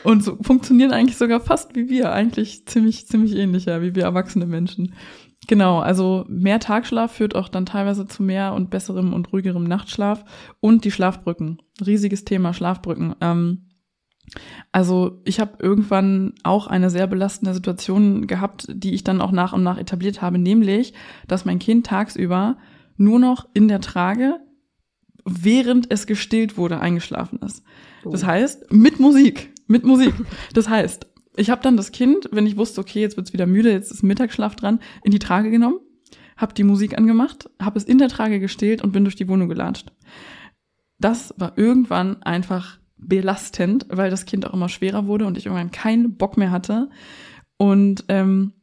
Und so funktionieren eigentlich sogar fast wie wir, eigentlich ziemlich, ziemlich ähnlich, ja, wie wir erwachsene Menschen. Genau, also mehr Tagschlaf führt auch dann teilweise zu mehr und besserem und ruhigerem Nachtschlaf und die Schlafbrücken. Riesiges Thema, Schlafbrücken. Ähm, also ich habe irgendwann auch eine sehr belastende Situation gehabt, die ich dann auch nach und nach etabliert habe, nämlich, dass mein Kind tagsüber nur noch in der Trage, während es gestillt wurde, eingeschlafen ist. Das oh. heißt, mit Musik, mit Musik. Das heißt, ich habe dann das Kind, wenn ich wusste, okay, jetzt wird's wieder müde, jetzt ist Mittagsschlaf dran, in die Trage genommen, habe die Musik angemacht, habe es in der Trage gestillt und bin durch die Wohnung gelatscht. Das war irgendwann einfach belastend, weil das Kind auch immer schwerer wurde und ich irgendwann keinen Bock mehr hatte. Und ähm,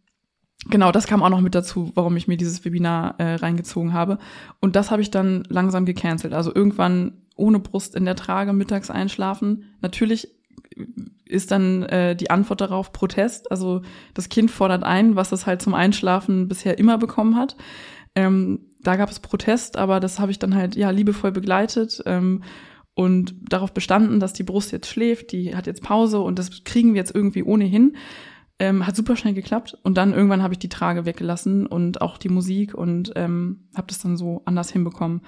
genau, das kam auch noch mit dazu, warum ich mir dieses Webinar äh, reingezogen habe. Und das habe ich dann langsam gecancelt. Also irgendwann ohne Brust in der Trage mittags einschlafen. Natürlich ist dann äh, die Antwort darauf Protest. Also das Kind fordert ein, was es halt zum Einschlafen bisher immer bekommen hat. Ähm, da gab es Protest, aber das habe ich dann halt ja liebevoll begleitet ähm, und darauf bestanden, dass die Brust jetzt schläft, die hat jetzt Pause und das kriegen wir jetzt irgendwie ohnehin. Ähm, hat super schnell geklappt und dann irgendwann habe ich die Trage weggelassen und auch die Musik und ähm, habe das dann so anders hinbekommen.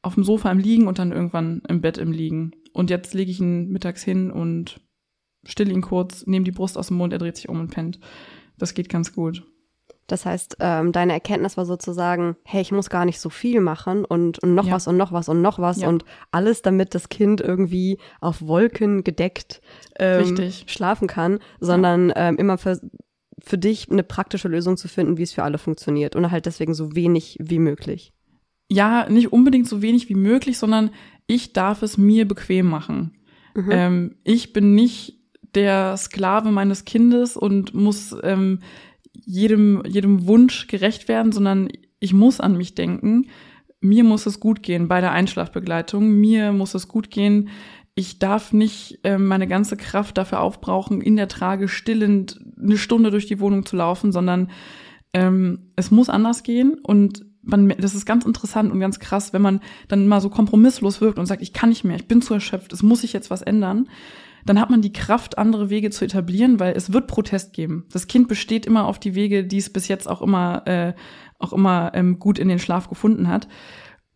Auf dem Sofa im Liegen und dann irgendwann im Bett im Liegen. Und jetzt lege ich ihn mittags hin und still ihn kurz, nehme die Brust aus dem Mund, er dreht sich um und pennt. Das geht ganz gut. Das heißt, ähm, deine Erkenntnis war sozusagen, hey, ich muss gar nicht so viel machen und, und noch ja. was und noch was und noch was ja. und alles, damit das Kind irgendwie auf Wolken gedeckt ähm, schlafen kann, sondern ja. ähm, immer für, für dich eine praktische Lösung zu finden, wie es für alle funktioniert und halt deswegen so wenig wie möglich. Ja, nicht unbedingt so wenig wie möglich, sondern ich darf es mir bequem machen. Mhm. Ähm, ich bin nicht der Sklave meines Kindes und muss ähm, jedem, jedem Wunsch gerecht werden, sondern ich muss an mich denken. Mir muss es gut gehen bei der Einschlafbegleitung. Mir muss es gut gehen. Ich darf nicht äh, meine ganze Kraft dafür aufbrauchen, in der Trage stillend eine Stunde durch die Wohnung zu laufen, sondern ähm, es muss anders gehen und man, das ist ganz interessant und ganz krass, wenn man dann mal so kompromisslos wirkt und sagt, ich kann nicht mehr, ich bin zu erschöpft, es muss sich jetzt was ändern dann hat man die Kraft, andere Wege zu etablieren, weil es wird Protest geben. Das Kind besteht immer auf die Wege, die es bis jetzt auch immer, äh, auch immer ähm, gut in den Schlaf gefunden hat.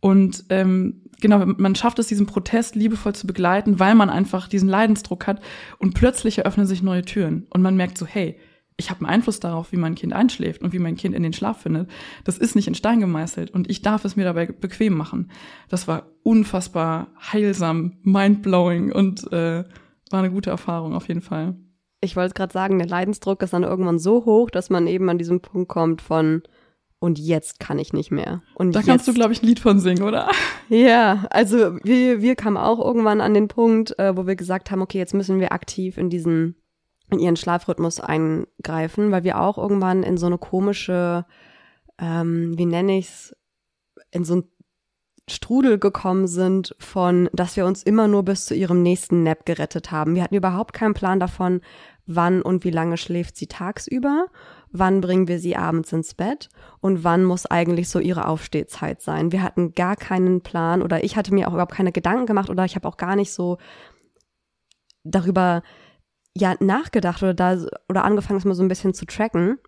Und ähm, genau, man schafft es, diesen Protest liebevoll zu begleiten, weil man einfach diesen Leidensdruck hat und plötzlich eröffnen sich neue Türen und man merkt so, hey, ich habe einen Einfluss darauf, wie mein Kind einschläft und wie mein Kind in den Schlaf findet. Das ist nicht in Stein gemeißelt und ich darf es mir dabei bequem machen. Das war unfassbar heilsam, mindblowing und äh, war eine gute Erfahrung auf jeden Fall. Ich wollte gerade sagen, der Leidensdruck ist dann irgendwann so hoch, dass man eben an diesem Punkt kommt von und jetzt kann ich nicht mehr. Und da jetzt, kannst du, glaube ich, ein Lied von singen, oder? Ja, also wir, wir kamen auch irgendwann an den Punkt, äh, wo wir gesagt haben, okay, jetzt müssen wir aktiv in diesen, in ihren Schlafrhythmus eingreifen, weil wir auch irgendwann in so eine komische, ähm, wie nenne ich's, in so ein Strudel gekommen sind von, dass wir uns immer nur bis zu ihrem nächsten Nap gerettet haben. Wir hatten überhaupt keinen Plan davon, wann und wie lange schläft sie tagsüber, wann bringen wir sie abends ins Bett und wann muss eigentlich so ihre Aufstehzeit sein. Wir hatten gar keinen Plan oder ich hatte mir auch überhaupt keine Gedanken gemacht oder ich habe auch gar nicht so darüber ja nachgedacht oder da oder angefangen, es mal so ein bisschen zu tracken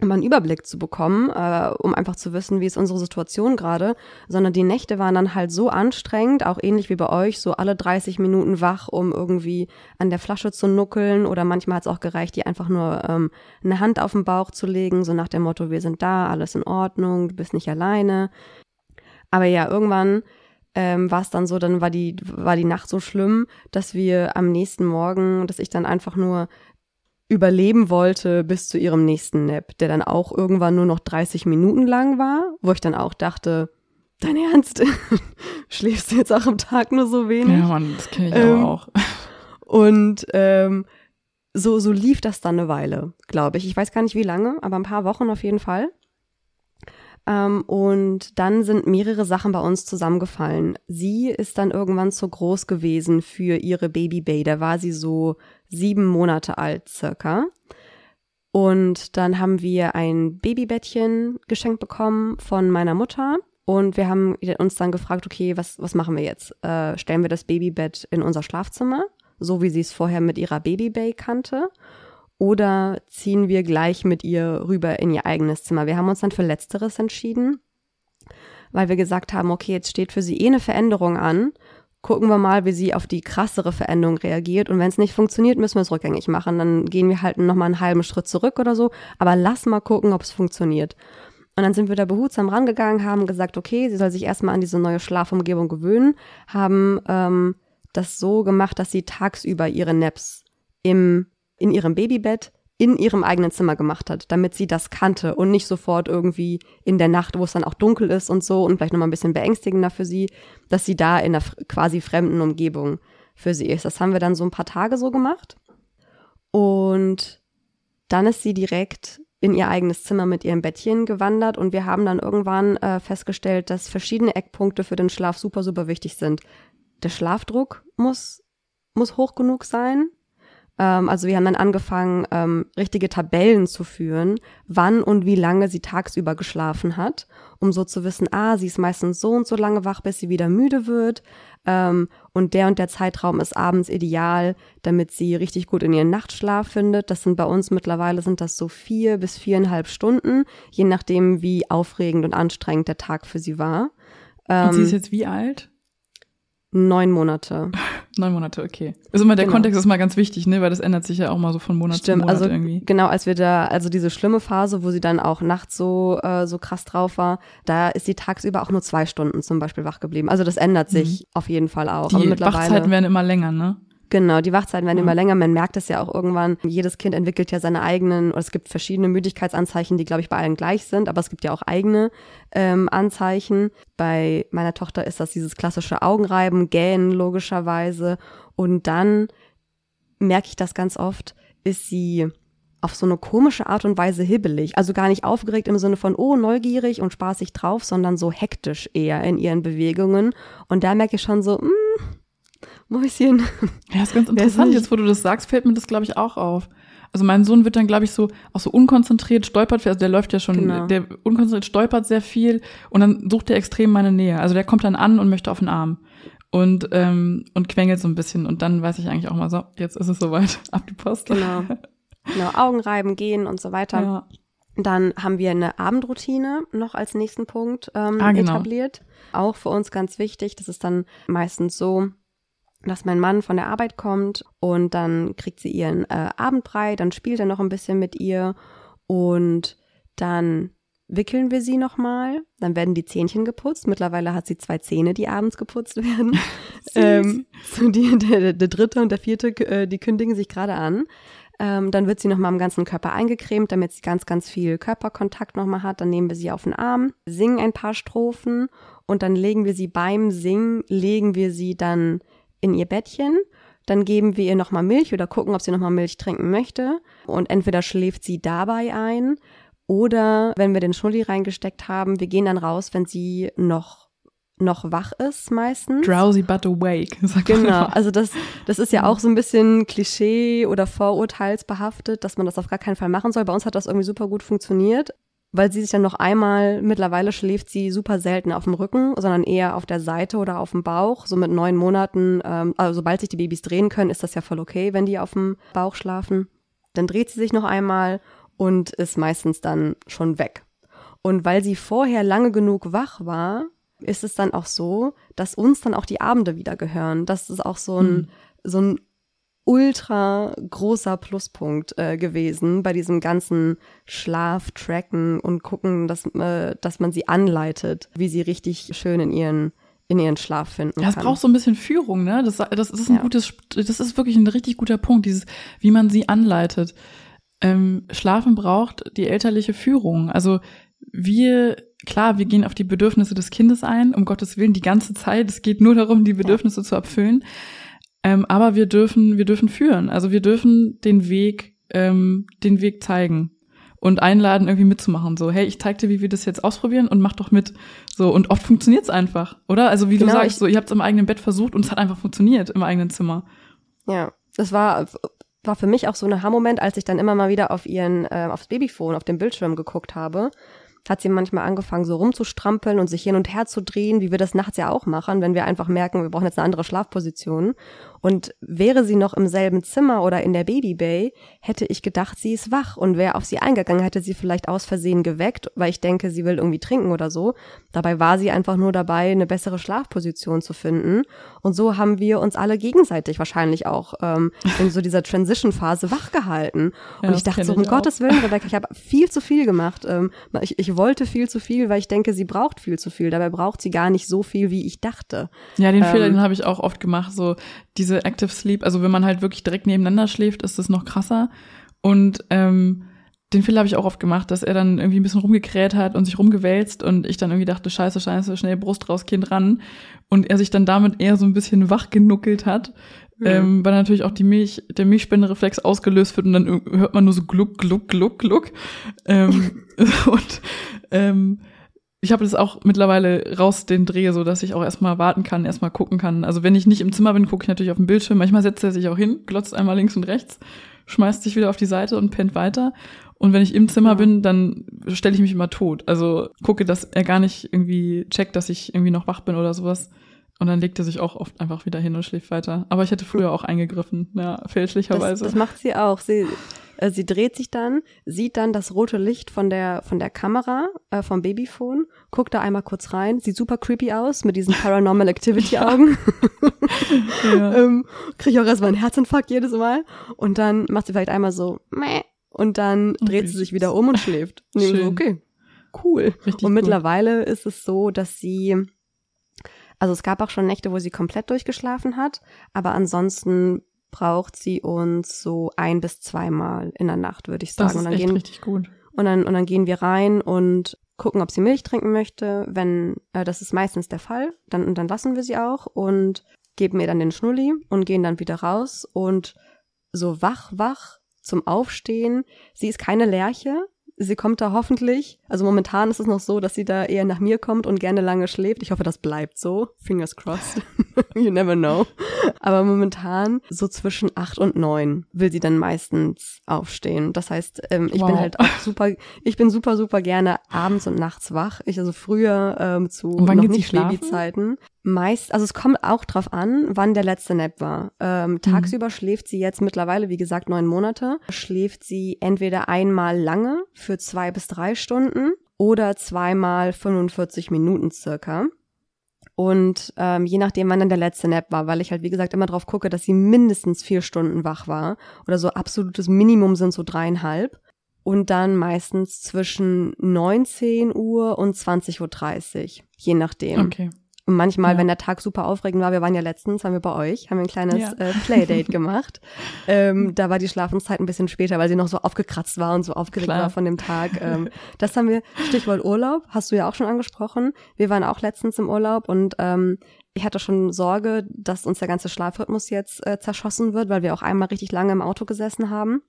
um einen Überblick zu bekommen, äh, um einfach zu wissen, wie ist unsere Situation gerade, sondern die Nächte waren dann halt so anstrengend, auch ähnlich wie bei euch, so alle 30 Minuten wach, um irgendwie an der Flasche zu nuckeln oder manchmal hat es auch gereicht, die einfach nur ähm, eine Hand auf den Bauch zu legen, so nach dem Motto, wir sind da, alles in Ordnung, du bist nicht alleine. Aber ja, irgendwann ähm, war es dann so, dann war die, war die Nacht so schlimm, dass wir am nächsten Morgen, dass ich dann einfach nur überleben wollte bis zu ihrem nächsten Nap, der dann auch irgendwann nur noch 30 Minuten lang war, wo ich dann auch dachte, dein Ernst? Schläfst du jetzt auch am Tag nur so wenig? Ja, Mann, das kenne ich ähm, auch. Und ähm, so, so lief das dann eine Weile, glaube ich. Ich weiß gar nicht wie lange, aber ein paar Wochen auf jeden Fall. Ähm, und dann sind mehrere Sachen bei uns zusammengefallen. Sie ist dann irgendwann zu groß gewesen für ihre Baby Bay. Da war sie so sieben Monate alt circa. Und dann haben wir ein Babybettchen geschenkt bekommen von meiner Mutter. Und wir haben uns dann gefragt, okay, was, was machen wir jetzt? Äh, stellen wir das Babybett in unser Schlafzimmer, so wie sie es vorher mit ihrer Babybay kannte? oder ziehen wir gleich mit ihr rüber in ihr eigenes Zimmer. Wir haben uns dann für letzteres entschieden, weil wir gesagt haben, okay, jetzt steht für sie eh eine Veränderung an. Gucken wir mal, wie sie auf die krassere Veränderung reagiert. Und wenn es nicht funktioniert, müssen wir es rückgängig machen. Dann gehen wir halt nochmal einen halben Schritt zurück oder so. Aber lass mal gucken, ob es funktioniert. Und dann sind wir da behutsam rangegangen, haben gesagt, okay, sie soll sich erstmal an diese neue Schlafumgebung gewöhnen, haben ähm, das so gemacht, dass sie tagsüber ihre Naps im in ihrem Babybett in ihrem eigenen Zimmer gemacht hat, damit sie das kannte und nicht sofort irgendwie in der Nacht, wo es dann auch dunkel ist und so und vielleicht nochmal ein bisschen beängstigender für sie, dass sie da in einer quasi fremden Umgebung für sie ist. Das haben wir dann so ein paar Tage so gemacht. Und dann ist sie direkt in ihr eigenes Zimmer mit ihrem Bettchen gewandert und wir haben dann irgendwann äh, festgestellt, dass verschiedene Eckpunkte für den Schlaf super, super wichtig sind. Der Schlafdruck muss, muss hoch genug sein, Ähm, also wir haben dann angefangen, ähm, richtige Tabellen zu führen, wann und wie lange sie tagsüber geschlafen hat, um so zu wissen, ah, sie ist meistens so und so lange wach, bis sie wieder müde wird. Ähm, und der und der Zeitraum ist abends ideal, damit sie richtig gut in ihren Nachtschlaf findet. Das sind bei uns mittlerweile sind das so vier bis viereinhalb Stunden, je nachdem, wie aufregend und anstrengend der Tag für sie war. und sie ist jetzt wie alt? Neun Monate. Neun Monate, okay. Also immer der Genau. Kontext ist mal ganz wichtig, ne, weil das ändert sich ja auch mal so von Monat zu Stimmt, Monat also irgendwie. genau, als wir da, also diese schlimme Phase, wo sie dann auch nachts so äh, so krass drauf war, da ist sie tagsüber auch nur zwei Stunden zum Beispiel wach geblieben. Also das ändert sich auf jeden Fall auch. Aber Mhm. Die mittlerweile, Wachzeiten werden immer länger, ne? Genau, die Wachzeiten werden Ja. immer länger. Man merkt es ja auch irgendwann. Jedes Kind entwickelt ja seine eigenen, oder es gibt verschiedene Müdigkeitsanzeichen, die glaube ich bei allen gleich sind, aber es gibt ja auch eigene ähm, Anzeichen. Bei meiner Tochter ist das dieses klassische Augenreiben, Gähnen logischerweise und dann merke ich das ganz oft, ist sie auf so eine komische Art und Weise hibbelig. Also gar nicht aufgeregt im Sinne von, oh, neugierig und spaßig drauf, sondern so hektisch eher in ihren Bewegungen. Und da merke ich schon so, mm, Mäuschen. Ja, ist ganz interessant. Jetzt, wo du das sagst, fällt mir das, glaube ich, auch auf. Also mein Sohn wird dann, glaube ich, so auch so unkonzentriert, stolpert, also der läuft ja schon, Genau. der unkonzentriert stolpert sehr viel und dann sucht er extrem meine Nähe. Also der kommt dann an und möchte auf den Arm und ähm, und quengelt so ein bisschen und dann weiß ich eigentlich auch mal so, jetzt ist es soweit, ab die Post. Genau. Genau, Augenreiben, gehen und so weiter. Ja. Dann haben wir eine Abendroutine noch als nächsten Punkt ähm, Ah, genau. etabliert. Auch für uns ganz wichtig. Das ist dann meistens so, dass mein Mann von der Arbeit kommt und dann kriegt sie ihren äh, Abendbrei, dann spielt er noch ein bisschen mit ihr und dann wickeln wir sie nochmal, dann werden die Zähnchen geputzt. Mittlerweile hat sie zwei Zähne, die abends geputzt werden. ähm, so die, der, der dritte und der vierte, äh, die kündigen sich gerade an. Ähm, dann wird sie nochmal am ganzen Körper eingecremt, damit sie ganz, ganz viel Körperkontakt nochmal hat. Dann nehmen wir sie auf den Arm, singen ein paar Strophen und dann legen wir sie beim Singen, legen wir sie dann in ihr Bettchen. Dann geben wir ihr nochmal Milch oder gucken, ob sie nochmal Milch trinken möchte. Und entweder schläft sie dabei ein oder wenn wir den Schnulli reingesteckt haben, wir gehen dann raus, wenn sie noch, noch wach ist meistens. Drowsy but awake. sagt Genau, also das, das ist ja auch so ein bisschen Klischee oder vorurteilsbehaftet, dass man das auf gar keinen Fall machen soll. Bei uns hat das irgendwie super gut funktioniert, weil sie sich dann noch einmal, mittlerweile schläft sie super selten auf dem Rücken, sondern eher auf der Seite oder auf dem Bauch. So mit neun Monaten, ähm, also sobald sich die Babys drehen können, ist das ja voll okay, wenn die auf dem Bauch schlafen. Dann dreht sie sich noch einmal und ist meistens dann schon weg. Und weil sie vorher lange genug wach war, ist es dann auch so, dass uns dann auch die Abende wieder gehören. Das ist auch so ein, so ein ultra großer Pluspunkt äh, gewesen bei diesem ganzen Schlaf, Tracken und gucken, dass, äh, dass man sie anleitet, wie sie richtig schön in ihren, in ihren Schlaf finden Ja, es braucht so ein bisschen Führung, ne? Das, das ist ein Ja. gutes, das ist wirklich ein richtig guter Punkt, dieses, wie man sie anleitet. Ähm, Schlafen braucht die elterliche Führung. Also wir, klar, wir gehen auf die Bedürfnisse des Kindes ein, um Gottes Willen, die ganze Zeit. Es geht nur darum, die Bedürfnisse zu erfüllen. Ähm, aber wir dürfen, wir dürfen führen. Also wir dürfen den Weg, ähm, den Weg zeigen und einladen, irgendwie mitzumachen. So, hey, ich zeig dir, wie wir das jetzt ausprobieren und mach doch mit. So, und oft funktioniert's einfach, oder? Also wie Genau, du sagst, ich- so, ihr habt's im eigenen Bett versucht und es hat einfach funktioniert im eigenen Zimmer. Ja, das war, war für mich auch so ein Aha-Moment, als ich dann immer mal wieder auf ihren, äh, aufs Babyphone, auf dem Bildschirm geguckt habe. Hat sie manchmal angefangen, so rumzustrampeln und sich hin und her zu drehen, wie wir das nachts ja auch machen, wenn wir einfach merken, wir brauchen jetzt eine andere Schlafposition. Und wäre sie noch im selben Zimmer oder in der Babybay, hätte ich gedacht, sie ist wach und wäre auf sie eingegangen, hätte sie vielleicht aus Versehen geweckt, weil ich denke, sie will irgendwie trinken oder so. Dabei war sie einfach nur dabei, eine bessere Schlafposition zu finden. Und so haben wir uns alle gegenseitig wahrscheinlich auch ähm, in so dieser Transition-Phase wachgehalten. Ja, und das ich dachte so, um. Gottes Willen, Rebecca, ich habe viel zu viel gemacht. Ähm, ich, ich wollte viel zu viel, weil ich denke, sie braucht viel zu viel. Dabei braucht sie gar nicht so viel, wie ich dachte. Ja, den Ähm, Fehler, den habe ich auch oft gemacht. So diese Active Sleep, also wenn man halt wirklich direkt nebeneinander schläft, ist das noch krasser. Und ähm, den Fehler habe ich auch oft gemacht, dass er dann irgendwie ein bisschen rumgekräht hat und sich rumgewälzt und ich dann irgendwie dachte, scheiße, scheiße, schnell Brust raus, Kind ran. Und er sich dann damit eher so ein bisschen wach genuckelt hat. Mhm. Ähm, weil natürlich auch die Milch, der Milchspendereflex ausgelöst wird und dann hört man nur so gluck, gluck, gluck, gluck. Ähm, und ähm, ich habe das auch mittlerweile raus den Dreh, so dass ich auch erstmal warten kann, erstmal gucken kann. Also wenn ich nicht im Zimmer bin, gucke ich natürlich auf den Bildschirm. Manchmal setzt er sich auch hin, glotzt einmal links und rechts, schmeißt sich wieder auf die Seite und pennt weiter. Und wenn ich im Zimmer ja. bin, dann stelle ich mich immer tot. Also gucke, dass er gar nicht irgendwie checkt, dass ich irgendwie noch wach bin oder sowas. Und dann legt er sich auch oft einfach wieder hin und schläft weiter. Aber ich hätte früher auch eingegriffen, ja, fälschlicherweise. Das, das macht sie auch. Sie, sie dreht sich dann, sieht dann das rote Licht von der, von der Kamera, äh, vom Babyphone, guckt da einmal kurz rein, sieht super creepy aus mit diesen Paranormal Activity Augen. ja. ähm, Kriege ich auch erstmal einen Herzinfarkt jedes Mal. Und dann macht sie vielleicht einmal so, meh, und dann dreht okay. sie sich wieder um und schläft. Und so, okay, cool. Richtig und mittlerweile ist es so, dass sie also es gab auch schon Nächte, wo sie komplett durchgeschlafen hat, aber ansonsten braucht sie uns so ein bis zweimal in der Nacht, würde ich sagen. Das ist und dann echt gehen, richtig gut. Und dann, und dann gehen wir rein und gucken, ob sie Milch trinken möchte. Wenn, äh, das ist meistens der Fall, dann, und dann lassen wir sie auch und geben ihr dann den Schnulli und gehen dann wieder raus und so wach, wach zum Aufstehen. Sie ist keine Lerche, Sie kommt da hoffentlich, also momentan ist es noch so, dass sie da eher nach mir kommt und gerne lange schläft. Ich hoffe, das bleibt so. Fingers crossed. you never know. Aber momentan so zwischen acht und neun will sie dann meistens aufstehen. Das heißt, ähm, ich wow. bin halt auch super, ich bin super, super gerne abends und nachts wach. Ich also früher ähm, zu noch nicht Babyzeiten. Meist, also es kommt auch drauf an, wann der letzte Nap war. Ähm, mhm. tagsüber mhm. schläft sie jetzt mittlerweile, wie gesagt, neun Monate. Schläft sie entweder einmal lange für zwei bis drei Stunden oder zweimal 45 Minuten circa. Und ähm, je nachdem, wann dann der letzte Nap war, weil ich halt, wie gesagt, immer drauf gucke, dass sie mindestens vier Stunden wach war. Oder so absolutes Minimum sind so dreieinhalb. Und dann meistens zwischen 19 Uhr und 20.30 Uhr, je nachdem. Okay. Und manchmal, ja. wenn der Tag super aufregend war, wir waren ja letztens, haben wir bei euch, haben wir ein kleines ja. äh, Playdate gemacht. ähm, da war die Schlafenszeit ein bisschen später, weil sie noch so aufgekratzt war und so aufgeregt Klar. war von dem Tag. Ähm, das haben wir, Stichwort Urlaub, hast du ja auch schon angesprochen. Wir waren auch letztens im Urlaub und ähm, ich hatte schon Sorge, dass uns der ganze Schlafrhythmus jetzt äh, zerschossen wird, weil wir auch einmal richtig lange im Auto gesessen haben.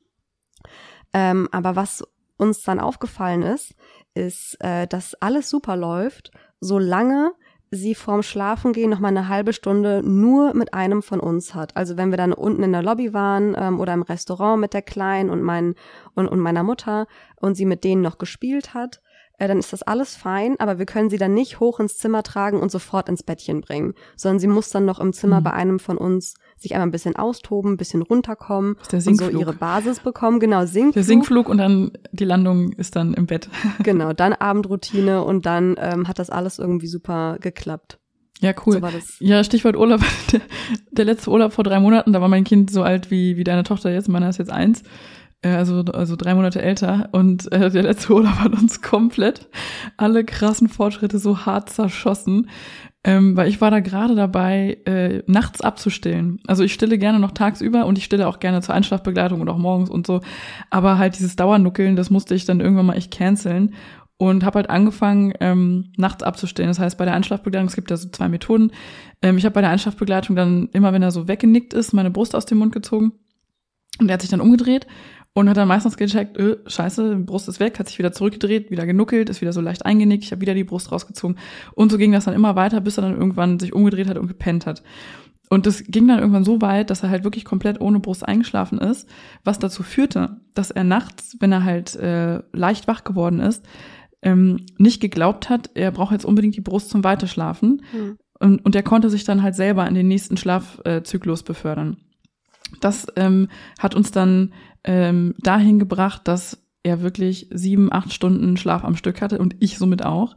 Ähm, aber was uns dann aufgefallen ist, ist, äh, dass alles super läuft, solange sie vorm Schlafengehen noch mal eine halbe Stunde nur mit einem von uns hat. Also wenn wir dann unten in der Lobby waren ähm, oder im Restaurant mit der Kleinen und, mein, und, und meiner Mutter und sie mit denen noch gespielt hat, äh, dann ist das alles fein, aber wir können sie dann nicht hoch ins Zimmer tragen und sofort ins Bettchen bringen, sondern sie muss dann noch im Zimmer mhm. bei einem von uns sich einmal ein bisschen austoben, ein bisschen runterkommen und so ihre Basis bekommen. Genau, Sinkflug. Der Sinkflug und dann die Landung ist dann im Bett. genau, dann Abendroutine und dann ähm, hat das alles irgendwie super geklappt. Ja, cool. So ja, Stichwort Urlaub. Der, der, letzte Urlaub vor drei Monaten, da war mein Kind so alt wie, wie deine Tochter jetzt, meiner ist jetzt eins. Äh, also, also drei Monate älter. Und äh, der letzte Urlaub hat uns komplett alle krassen Fortschritte so hart zerschossen. Ähm, weil ich war da gerade dabei, äh, nachts abzustillen. Also ich stille gerne noch tagsüber und ich stille auch gerne zur Einschlafbegleitung und auch morgens und so. Aber halt dieses Dauernuckeln, das musste ich dann irgendwann mal echt canceln und habe halt angefangen, ähm, nachts abzustillen. Das heißt, bei der Einschlafbegleitung, es gibt ja so zwei Methoden. Ähm, ich habe bei der Einschlafbegleitung dann immer, wenn er so weggenickt ist, meine Brust aus dem Mund gezogen und er hat sich dann umgedreht und hat dann meistens gecheckt, öh, scheiße, Brust ist weg, hat sich wieder zurückgedreht, wieder genuckelt, ist wieder so leicht eingenickt, ich habe wieder die Brust rausgezogen. Und so ging das dann immer weiter, bis er dann irgendwann sich umgedreht hat und gepennt hat. Und das ging dann irgendwann so weit, dass er halt wirklich komplett ohne Brust eingeschlafen ist, was dazu führte, dass er nachts, wenn er halt äh, leicht wach geworden ist, ähm, nicht geglaubt hat, er braucht jetzt unbedingt die Brust zum Weiterschlafen. Mhm. Und, und er konnte sich dann halt selber in den nächsten Schlafzyklus befördern. Das ähm, hat uns dann ähm, dahin gebracht, dass er wirklich sieben, acht Stunden Schlaf am Stück hatte und ich somit auch.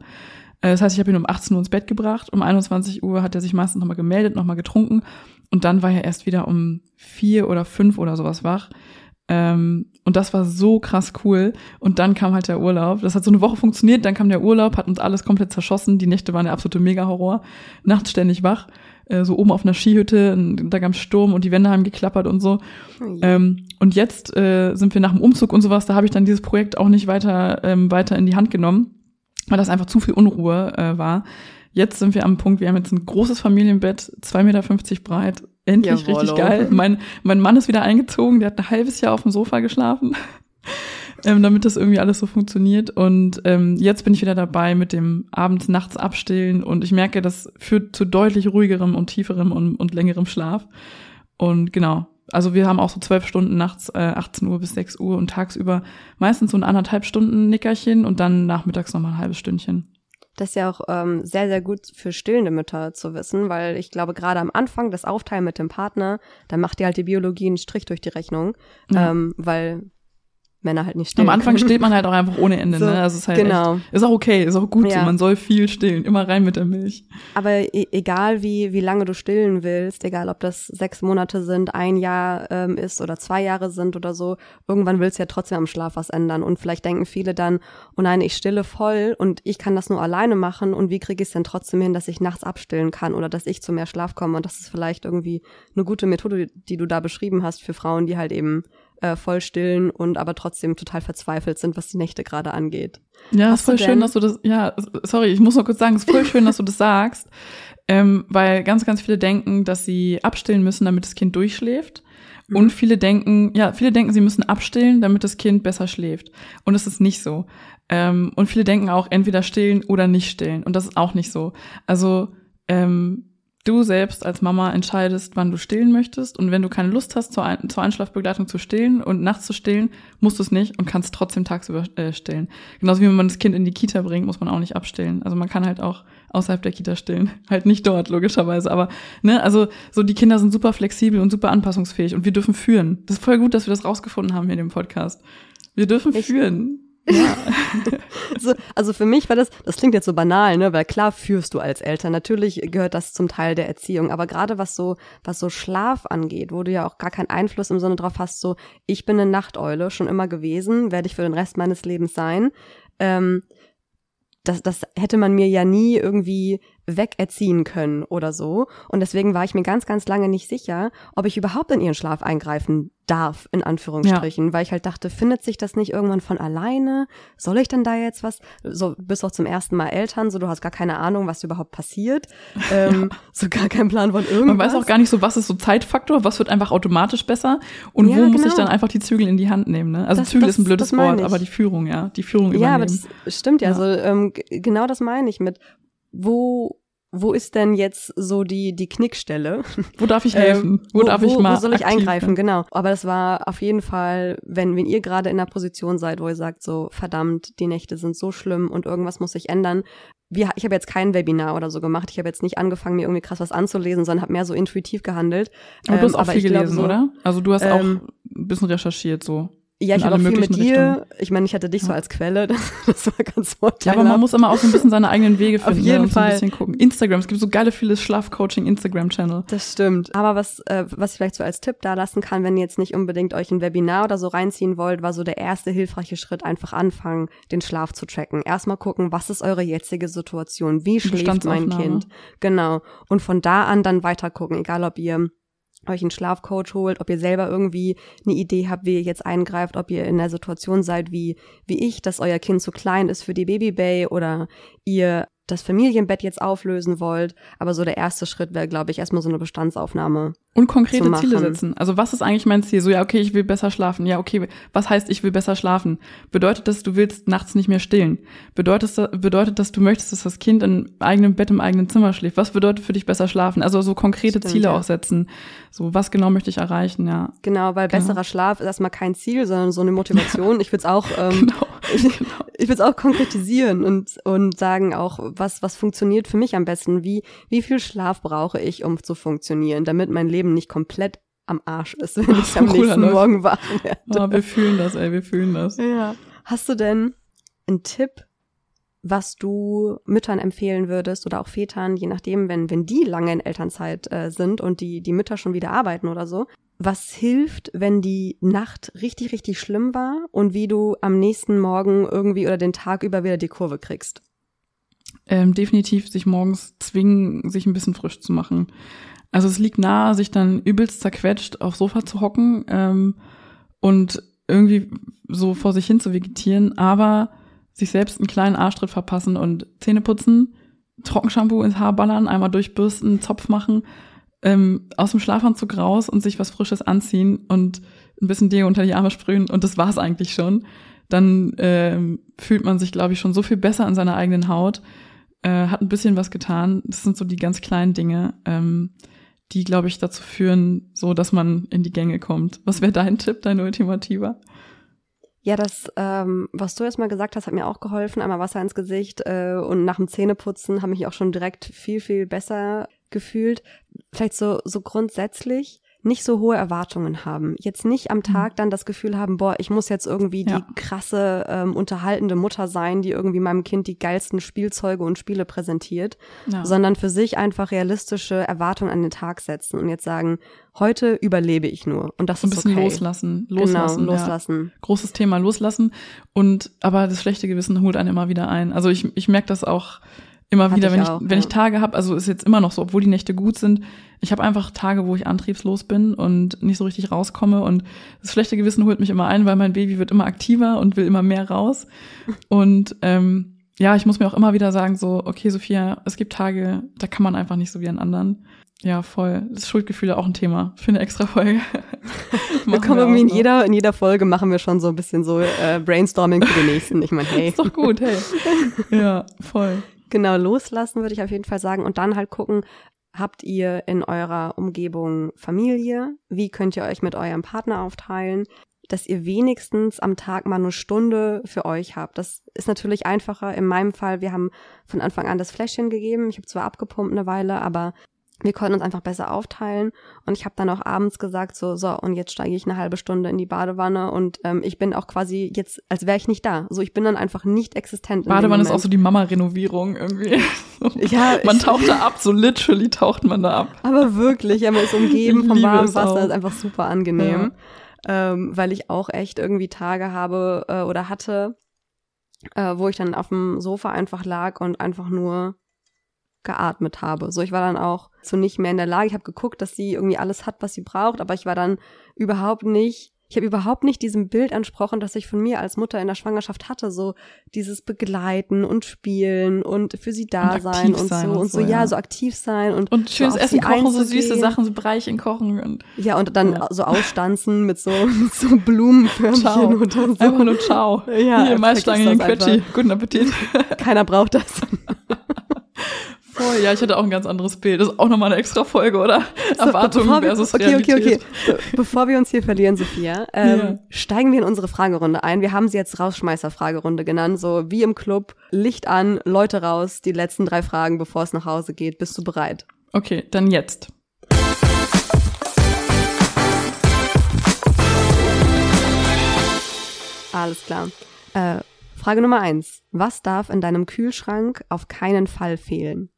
Äh, das heißt, ich habe ihn um 18 Uhr ins Bett gebracht. Um 21 Uhr hat er sich meistens nochmal gemeldet, nochmal getrunken. Und dann war er erst wieder um vier oder fünf oder sowas wach. Ähm, und das war so krass cool. Und dann kam halt der Urlaub. Das hat so eine Woche funktioniert. Dann kam der Urlaub, hat uns alles komplett zerschossen. Die Nächte waren der absolute Mega-Horror. Nachts ständig wach. Äh, so oben auf einer Skihütte, da gab es Sturm und die Wände haben geklappert und so. Oh ähm, und jetzt äh, sind wir nach dem Umzug und sowas, da habe ich dann dieses Projekt auch nicht weiter, ähm, weiter in die Hand genommen, weil das einfach zu viel Unruhe äh, war. Jetzt sind wir am Punkt, wir haben jetzt ein großes Familienbett, 2,50 Meter breit, endlich Jawollo. richtig geil. Mein, mein Mann ist wieder eingezogen, der hat ein halbes Jahr auf dem Sofa geschlafen. Ähm, damit das irgendwie alles so funktioniert. Und ähm, jetzt bin ich wieder dabei mit dem abends, nachts abstillen und ich merke, das führt zu deutlich ruhigerem und tieferem und, und längerem Schlaf. Und genau, also wir haben auch so zwölf Stunden nachts, äh, 18 Uhr bis 6 Uhr und tagsüber meistens so ein anderthalb Stunden Nickerchen und dann nachmittags nochmal ein halbes Stündchen. Das ist ja auch ähm, sehr, sehr gut für stillende Mütter zu wissen, weil ich glaube, gerade am Anfang das Aufteilen mit dem Partner, da macht dir halt die Biologie einen Strich durch die Rechnung, ja. ähm, weil Männer halt nicht stillen. Am Anfang stillt man halt auch einfach ohne Ende, so, ne? Also ist halt genau. Echt, ist auch okay, ist auch gut ja. so. Man soll viel stillen, immer rein mit der Milch. Aber e egal wie, wie lange du stillen willst, egal ob das sechs Monate sind, ein Jahr ähm, ist oder zwei Jahre sind oder so, irgendwann willst du ja trotzdem am Schlaf was ändern. Und vielleicht denken viele dann, oh nein, ich stille voll und ich kann das nur alleine machen und wie kriege ich es denn trotzdem hin, dass ich nachts abstillen kann oder dass ich zu mehr Schlaf komme. Und das ist vielleicht irgendwie eine gute Methode, die du da beschrieben hast für Frauen, die halt eben äh, voll stillen und aber trotzdem total verzweifelt sind, was die Nächte gerade angeht. Ja, Hast ist voll schön, dass du das, ja, sorry, ich muss noch kurz sagen, es ist voll schön, dass du das sagst, ähm, weil ganz, ganz viele denken, dass sie abstillen müssen, damit das Kind durchschläft. Mhm. Und viele denken, ja, viele denken, sie müssen abstillen, damit das Kind besser schläft. Und es ist nicht so. Ähm, und viele denken auch, entweder stillen oder nicht stillen. Und das ist auch nicht so. Also, ähm, du selbst als Mama entscheidest, wann du stillen möchtest. Und wenn du keine Lust hast, zur, Ein zur Einschlafbegleitung zu stillen und nachts zu stillen, musst du es nicht und kannst trotzdem tagsüber äh, stillen. Genauso wie wenn man das Kind in die Kita bringt, muss man auch nicht abstillen. Also man kann halt auch außerhalb der Kita stillen. Halt nicht dort, logischerweise. Aber, ne, also so die Kinder sind super flexibel und super anpassungsfähig und wir dürfen führen. Das ist voll gut, dass wir das rausgefunden haben hier in dem Podcast. Wir dürfen ich, führen. Ja. so, also für mich war das, das klingt jetzt so banal, ne, weil klar führst du als Eltern. Natürlich gehört das zum Teil der Erziehung, aber gerade was so, was so Schlaf angeht, wo du ja auch gar keinen Einfluss im Sinne drauf hast, so, ich bin eine Nachteule, schon immer gewesen, werde ich für den Rest meines Lebens sein. Ähm, das, das hätte man mir ja nie irgendwie wegerziehen können oder so. Und deswegen war ich mir ganz, ganz lange nicht sicher, ob ich überhaupt in ihren Schlaf eingreifen darf, in Anführungsstrichen, ja. weil ich halt dachte, findet sich das nicht irgendwann von alleine? Soll ich denn da jetzt was? So, bist auch zum ersten Mal Eltern, so du hast gar keine Ahnung, was überhaupt passiert. Ähm, ja. So gar keinen Plan von irgendwas. Man weiß auch gar nicht so, was ist so Zeitfaktor, was wird einfach automatisch besser und ja, wo genau. muss ich genau. dann einfach die Zügel in die Hand nehmen, ne? Also das, Zügel das, ist ein blödes Wort, aber die Führung, ja, die Führung übernehmen. Ja, aber das stimmt ja, ja. so ähm, genau das meine ich mit, wo wo ist denn jetzt so die, die Knickstelle? Wo darf ich helfen? Ähm, wo, wo, darf ich mal? Wo soll ich eingreifen? Werden? Genau. Aber das war auf jeden Fall, wenn, wenn ihr gerade in einer Position seid, wo ihr sagt, so, verdammt, die Nächte sind so schlimm und irgendwas muss sich ändern. Wir, ich habe jetzt kein Webinar oder so gemacht. Ich habe jetzt nicht angefangen, mir irgendwie krass was anzulesen, sondern habe mehr so intuitiv gehandelt. Aber du hast ähm, auch viel gelesen, so, oder? Also du hast ähm, auch ein bisschen recherchiert so. Ja, ich habe auch viel mit dir. Ich meine, ich hatte dich so als Quelle. Das, war ganz vorteilhaft. Ja, aber man muss immer auch so ein bisschen seine eigenen Wege finden. Auf jeden ne, Fall. So ein bisschen gucken. Instagram, es gibt so geile viele Schlafcoaching Instagram-Channel. Das stimmt. Aber was, äh, was ich vielleicht so als Tipp da lassen kann, wenn ihr jetzt nicht unbedingt euch ein Webinar oder so reinziehen wollt, war so der erste hilfreiche Schritt, einfach anfangen, den Schlaf zu tracken. Erstmal gucken, was ist eure jetzige Situation? Wie schläft mein Kind? Genau. Und von da an dann weiter gucken, egal ob ihr euch einen Schlafcoach holt, ob ihr selber irgendwie eine Idee habt, wie ihr jetzt eingreift, ob ihr in der Situation seid wie, wie ich, dass euer Kind zu klein ist für die Babybay oder ihr das Familienbett jetzt auflösen wollt. Aber so der erste Schritt wäre, glaube ich, erstmal so eine Bestandsaufnahme. Und konkrete Ziele setzen. Also was ist eigentlich mein Ziel? So, ja, okay, ich will besser schlafen. Ja, okay, was heißt, ich will besser schlafen? Bedeutet das, du willst nachts nicht mehr stillen? Bedeutet das, bedeutet das, du möchtest, dass das Kind im eigenen Bett im eigenen Zimmer schläft? Was bedeutet für dich besser schlafen? Also so konkrete Stimmt, Ziele ja. auch setzen. So, was genau möchte ich erreichen, ja. Genau, weil genau. besserer Schlaf ist erstmal kein Ziel, sondern so eine Motivation. Ich würde es auch, ähm, genau. ich, genau. ich würde es auch konkretisieren und, und sagen auch, was, was funktioniert für mich am besten? Wie, wie viel Schlaf brauche ich, um zu funktionieren, damit mein Leben nicht komplett am Arsch ist, wenn ich am nächsten Läuft. Morgen wach werde. Oh, wir fühlen das, ey, wir fühlen das. Ja. Hast du denn einen Tipp, was du Müttern empfehlen würdest oder auch Vätern, je nachdem, wenn, wenn die lange in Elternzeit äh, sind und die, die Mütter schon wieder arbeiten oder so, was hilft, wenn die Nacht richtig, richtig schlimm war und wie du am nächsten Morgen irgendwie oder den Tag über wieder die Kurve kriegst? Ähm, definitiv sich morgens zwingen, sich ein bisschen frisch zu machen. Also es liegt nahe, sich dann übelst zerquetscht aufs Sofa zu hocken ähm, und irgendwie so vor sich hin zu vegetieren, aber sich selbst einen kleinen Arschtritt verpassen und Zähne putzen, Trockenshampoo ins Haar ballern, einmal durchbürsten, Zopf machen ähm, aus dem Schlafanzug raus und sich was Frisches anziehen und ein bisschen Deo unter die Arme sprühen und das war's eigentlich schon. dann ähm, fühlt man sich, glaube ich, schon so viel besser an seiner eigenen Haut, äh, hat ein bisschen was getan. Das sind so die ganz kleinen Dinge, ähm, die, glaube ich, dazu führen, so dass man in die Gänge kommt. Was wäre dein Tipp, dein ultimativer? Ja, das, ähm, was du jetzt mal gesagt hast, hat mir auch geholfen. Einmal Wasser ins Gesicht äh, und nach dem Zähneputzen habe ich auch schon direkt viel, viel besser gefühlt. Vielleicht so, so grundsätzlich nicht so hohe Erwartungen haben. Jetzt nicht am Tag mhm. dann das Gefühl haben, boah, ich muss jetzt irgendwie ja. die krasse, ähm, unterhaltende Mutter sein, die irgendwie meinem Kind die geilsten Spielzeuge und Spiele präsentiert, ja. sondern für sich einfach realistische Erwartungen an den Tag setzen und jetzt sagen, heute überlebe ich nur. Und das so ist ein bisschen okay. loslassen. Loslassen. Genau, loslassen. Ja. Großes Thema, loslassen. Und aber das schlechte Gewissen holt einen immer wieder ein. Also ich, ich merke das auch immer Hatte wieder, wenn ich, auch, wenn ja. ich Tage habe, also ist jetzt immer noch so, obwohl die Nächte gut sind, ich habe einfach Tage, wo ich antriebslos bin und nicht so richtig rauskomme und das schlechte Gewissen holt mich immer ein, weil mein Baby wird immer aktiver und will immer mehr raus. Und ähm, ja, ich muss mir auch immer wieder sagen, so, okay, Sophia, es gibt Tage, da kann man einfach nicht so wie an anderen. Ja, voll. Das Schuldgefühle auch ein Thema für eine extra Folge. wir kommen irgendwie in jeder, in jeder Folge machen wir schon so ein bisschen so äh, Brainstorming für den nächsten. Ich meine, hey. Ist doch gut, hey. Ja, voll. Genau, loslassen würde ich auf jeden Fall sagen und dann halt gucken, habt ihr in eurer Umgebung Familie? Wie könnt ihr euch mit eurem Partner aufteilen? dass ihr wenigstens am Tag mal eine Stunde für euch habt. Das ist natürlich einfacher. In meinem Fall, wir haben von Anfang an das Fläschchen gegeben. Ich habe zwar abgepumpt eine Weile, aber wir konnten uns einfach besser aufteilen. Und ich habe dann auch abends gesagt so so und jetzt steige ich eine halbe Stunde in die Badewanne. Und ähm, ich bin auch quasi jetzt als wäre ich nicht da. So ich bin dann einfach nicht existent Badewanne ist auch so die Mama Renovierung irgendwie. Ja man taucht da ab so literally taucht man da ab. Aber wirklich ja man ist umgeben vom warmen Wasser ist einfach super angenehm. Ja. ähm, weil ich auch echt irgendwie Tage habe äh, oder hatte äh, wo ich dann auf dem Sofa einfach lag und einfach nur geatmet habe. So, ich war dann auch so nicht mehr in der Lage. Ich habe geguckt, dass sie irgendwie alles hat, was sie braucht, aber ich war dann überhaupt nicht ich habe überhaupt nicht diesem Bild entsprochen, das ich von mir als Mutter in der Schwangerschaft hatte, so dieses Begleiten und Spielen und für sie da und sein und sein so und so, ja. ja, so aktiv sein und und schönes so Essen kochen, so süße Sachen, so Breichen kochen und ja und dann ja. so ausstanzen mit so mit so Blumenförmchen oder so. Einfach nur ciao. Ja, Hier Maisstangen in Quetschi. Guten Appetit. Keiner braucht das. Voll, ja, ich hatte auch ein ganz anderes Bild. Das ist auch nochmal eine extra Folge, oder? So, Erwartungen versus okay, Realität. Okay, okay, okay. Bevor wir uns hier verlieren, Sophia, ähm, ja. steigen wir in unsere Fragerunde ein. Wir haben sie jetzt Rausschmeißer-Fragerunde genannt. So wie im Club, Licht an, Leute raus, die letzten drei Fragen, bevor es nach Hause geht. Bist du bereit? Okay, dann jetzt. Alles klar. Äh, Frage Nummer eins. Was darf in deinem Kühlschrank auf keinen Fall fehlen?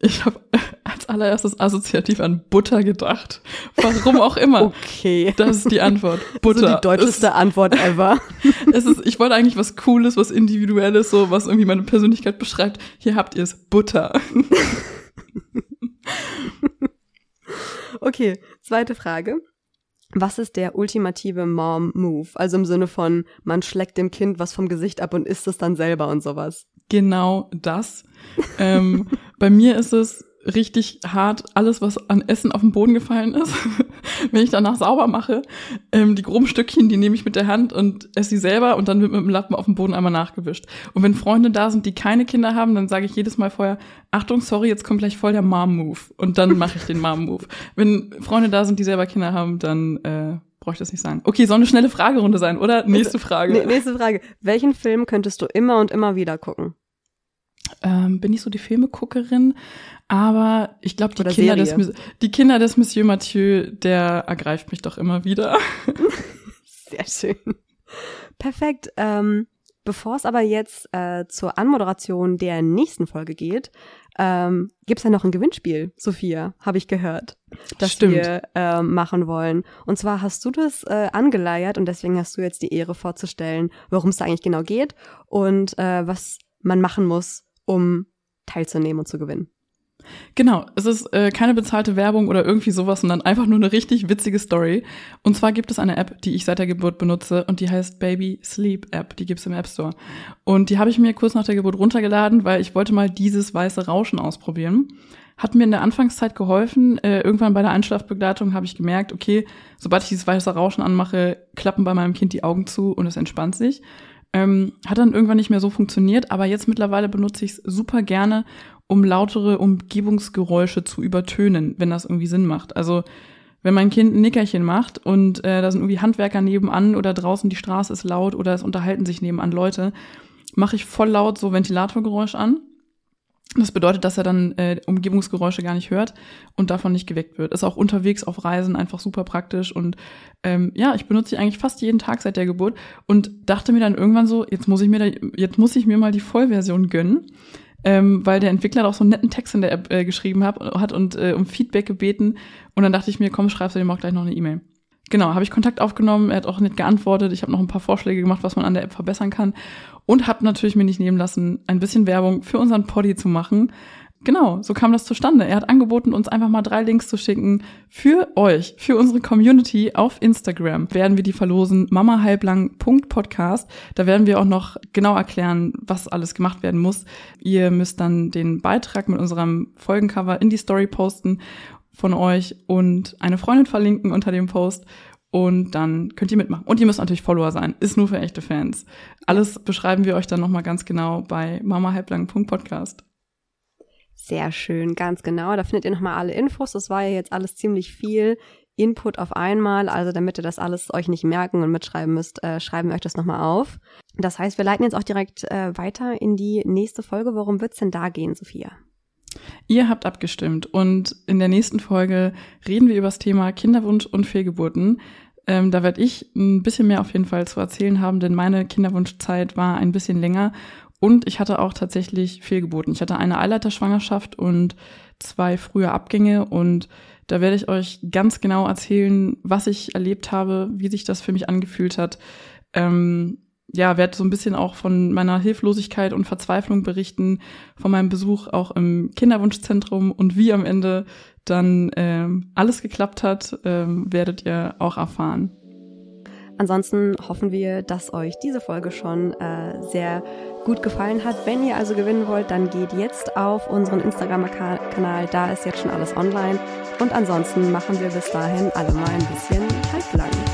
Ich habe als allererstes assoziativ an Butter gedacht. Warum auch immer. okay. Das ist die Antwort. Butter. Also die deutscheste es, Antwort ever. es ist, ich wollte eigentlich was Cooles, was Individuelles, so was irgendwie meine Persönlichkeit beschreibt. Hier habt ihr es. Butter. okay, zweite Frage. Was ist der ultimative Mom-Move? Also im Sinne von, man schlägt dem Kind was vom Gesicht ab und isst es dann selber und sowas. Genau das. ähm, bei mir ist es richtig hart, alles, was an Essen auf den Boden gefallen ist, wenn ich danach sauber mache, ähm, die groben Stückchen, die nehme ich mit der Hand und esse sie selber und dann wird mit dem Lappen auf dem Boden einmal nachgewischt. Und wenn Freunde da sind, die keine Kinder haben, dann sage ich jedes Mal vorher, Achtung, sorry, jetzt kommt gleich voll der Mom-Move. Und dann mache ich den Mom-Move. Wenn Freunde da sind, die selber Kinder haben, dann äh, brauche ich das nicht sagen. Okay, soll eine schnelle Fragerunde sein, oder? Nächste Frage. Nee, nächste Frage. Welchen Film könntest du immer und immer wieder gucken? Ähm, bin ich so die Filmeguckerin, aber ich glaube, die, Kinder des, die Kinder des Monsieur Mathieu, der ergreift mich doch immer wieder. Sehr schön. Perfekt. Ähm, bevor es aber jetzt äh, zur Anmoderation der nächsten Folge geht, ähm, gibt es ja noch ein Gewinnspiel, Sophia, habe ich gehört, das Stimmt. wir äh, machen wollen. Und zwar hast du das äh, angeleiert und deswegen hast du jetzt die Ehre vorzustellen, worum es da eigentlich genau geht und äh, was man machen muss, um teilzunehmen und zu gewinnen. Genau, es ist äh, keine bezahlte Werbung oder irgendwie sowas, sondern einfach nur eine richtig witzige Story. Und zwar gibt es eine App, die ich seit der Geburt benutze und die heißt Baby Sleep App. Die gibt's im App Store. Und die habe ich mir kurz nach der Geburt runtergeladen, weil ich wollte mal dieses weiße Rauschen ausprobieren. Hat mir in der Anfangszeit geholfen. Äh, irgendwann bei der Einschlafbegleitung habe ich gemerkt, okay, sobald ich dieses weiße Rauschen anmache, klappen bei meinem Kind die Augen zu und es entspannt sich. Ähm, hat dann irgendwann nicht mehr so funktioniert, aber jetzt mittlerweile benutze ich es super gerne, um lautere Umgebungsgeräusche zu übertönen, wenn das irgendwie Sinn macht. Also wenn mein Kind ein Nickerchen macht und äh, da sind irgendwie Handwerker nebenan oder draußen die Straße ist laut oder es unterhalten sich nebenan Leute, mache ich voll laut so Ventilatorgeräusch an. Das bedeutet, dass er dann äh, Umgebungsgeräusche gar nicht hört und davon nicht geweckt wird. Ist auch unterwegs auf Reisen einfach super praktisch und ähm, ja, ich benutze sie eigentlich fast jeden Tag seit der Geburt und dachte mir dann irgendwann so, jetzt muss ich mir da, jetzt muss ich mir mal die Vollversion gönnen ähm, weil der Entwickler doch so einen netten Text in der App äh, geschrieben hab, hat und äh, um Feedback gebeten. Und dann dachte ich mir, komm, schreibst du dem auch gleich noch eine E-Mail. Genau, habe ich Kontakt aufgenommen, er hat auch nicht geantwortet. Ich habe noch ein paar Vorschläge gemacht, was man an der App verbessern kann. Und habe natürlich mir nicht nehmen lassen, ein bisschen Werbung für unseren Poddy zu machen. Genau, so kam das zustande. Er hat angeboten, uns einfach mal drei Links zu schicken für euch, für unsere Community auf Instagram. Werden wir die verlosen, mamahalblang.podcast. Da werden wir auch noch genau erklären, was alles gemacht werden muss. Ihr müsst dann den Beitrag mit unserem Folgencover in die Story posten von euch und eine Freundin verlinken unter dem Post. Und dann könnt ihr mitmachen. Und ihr müsst natürlich Follower sein. Ist nur für echte Fans. Alles beschreiben wir euch dann nochmal ganz genau bei mamahalblang.podcast. Sehr schön, ganz genau. Da findet ihr nochmal alle Infos. Das war ja jetzt alles ziemlich viel Input auf einmal. Also damit ihr das alles euch nicht merken und mitschreiben müsst, äh, schreiben wir euch das nochmal auf. Das heißt, wir leiten jetzt auch direkt äh, weiter in die nächste Folge. Worum wird's denn da gehen, Sophia? Ihr habt abgestimmt und in der nächsten Folge reden wir über das Thema Kinderwunsch und Fehlgeburten. Ähm, da werde ich ein bisschen mehr auf jeden Fall zu erzählen haben, denn meine Kinderwunschzeit war ein bisschen länger und ich hatte auch tatsächlich Fehlgeburten. Ich hatte eine Eileiterschwangerschaft und zwei frühe Abgänge und da werde ich euch ganz genau erzählen, was ich erlebt habe, wie sich das für mich angefühlt hat. Ähm, ja, werde so ein bisschen auch von meiner Hilflosigkeit und Verzweiflung berichten, von meinem Besuch auch im Kinderwunschzentrum und wie am Ende dann ähm, alles geklappt hat, ähm, werdet ihr auch erfahren. Ansonsten hoffen wir, dass euch diese Folge schon äh, sehr gut gefallen hat. Wenn ihr also gewinnen wollt, dann geht jetzt auf unseren Instagram-Kanal. Da ist jetzt schon alles online. Und ansonsten machen wir bis dahin alle mal ein bisschen halblang.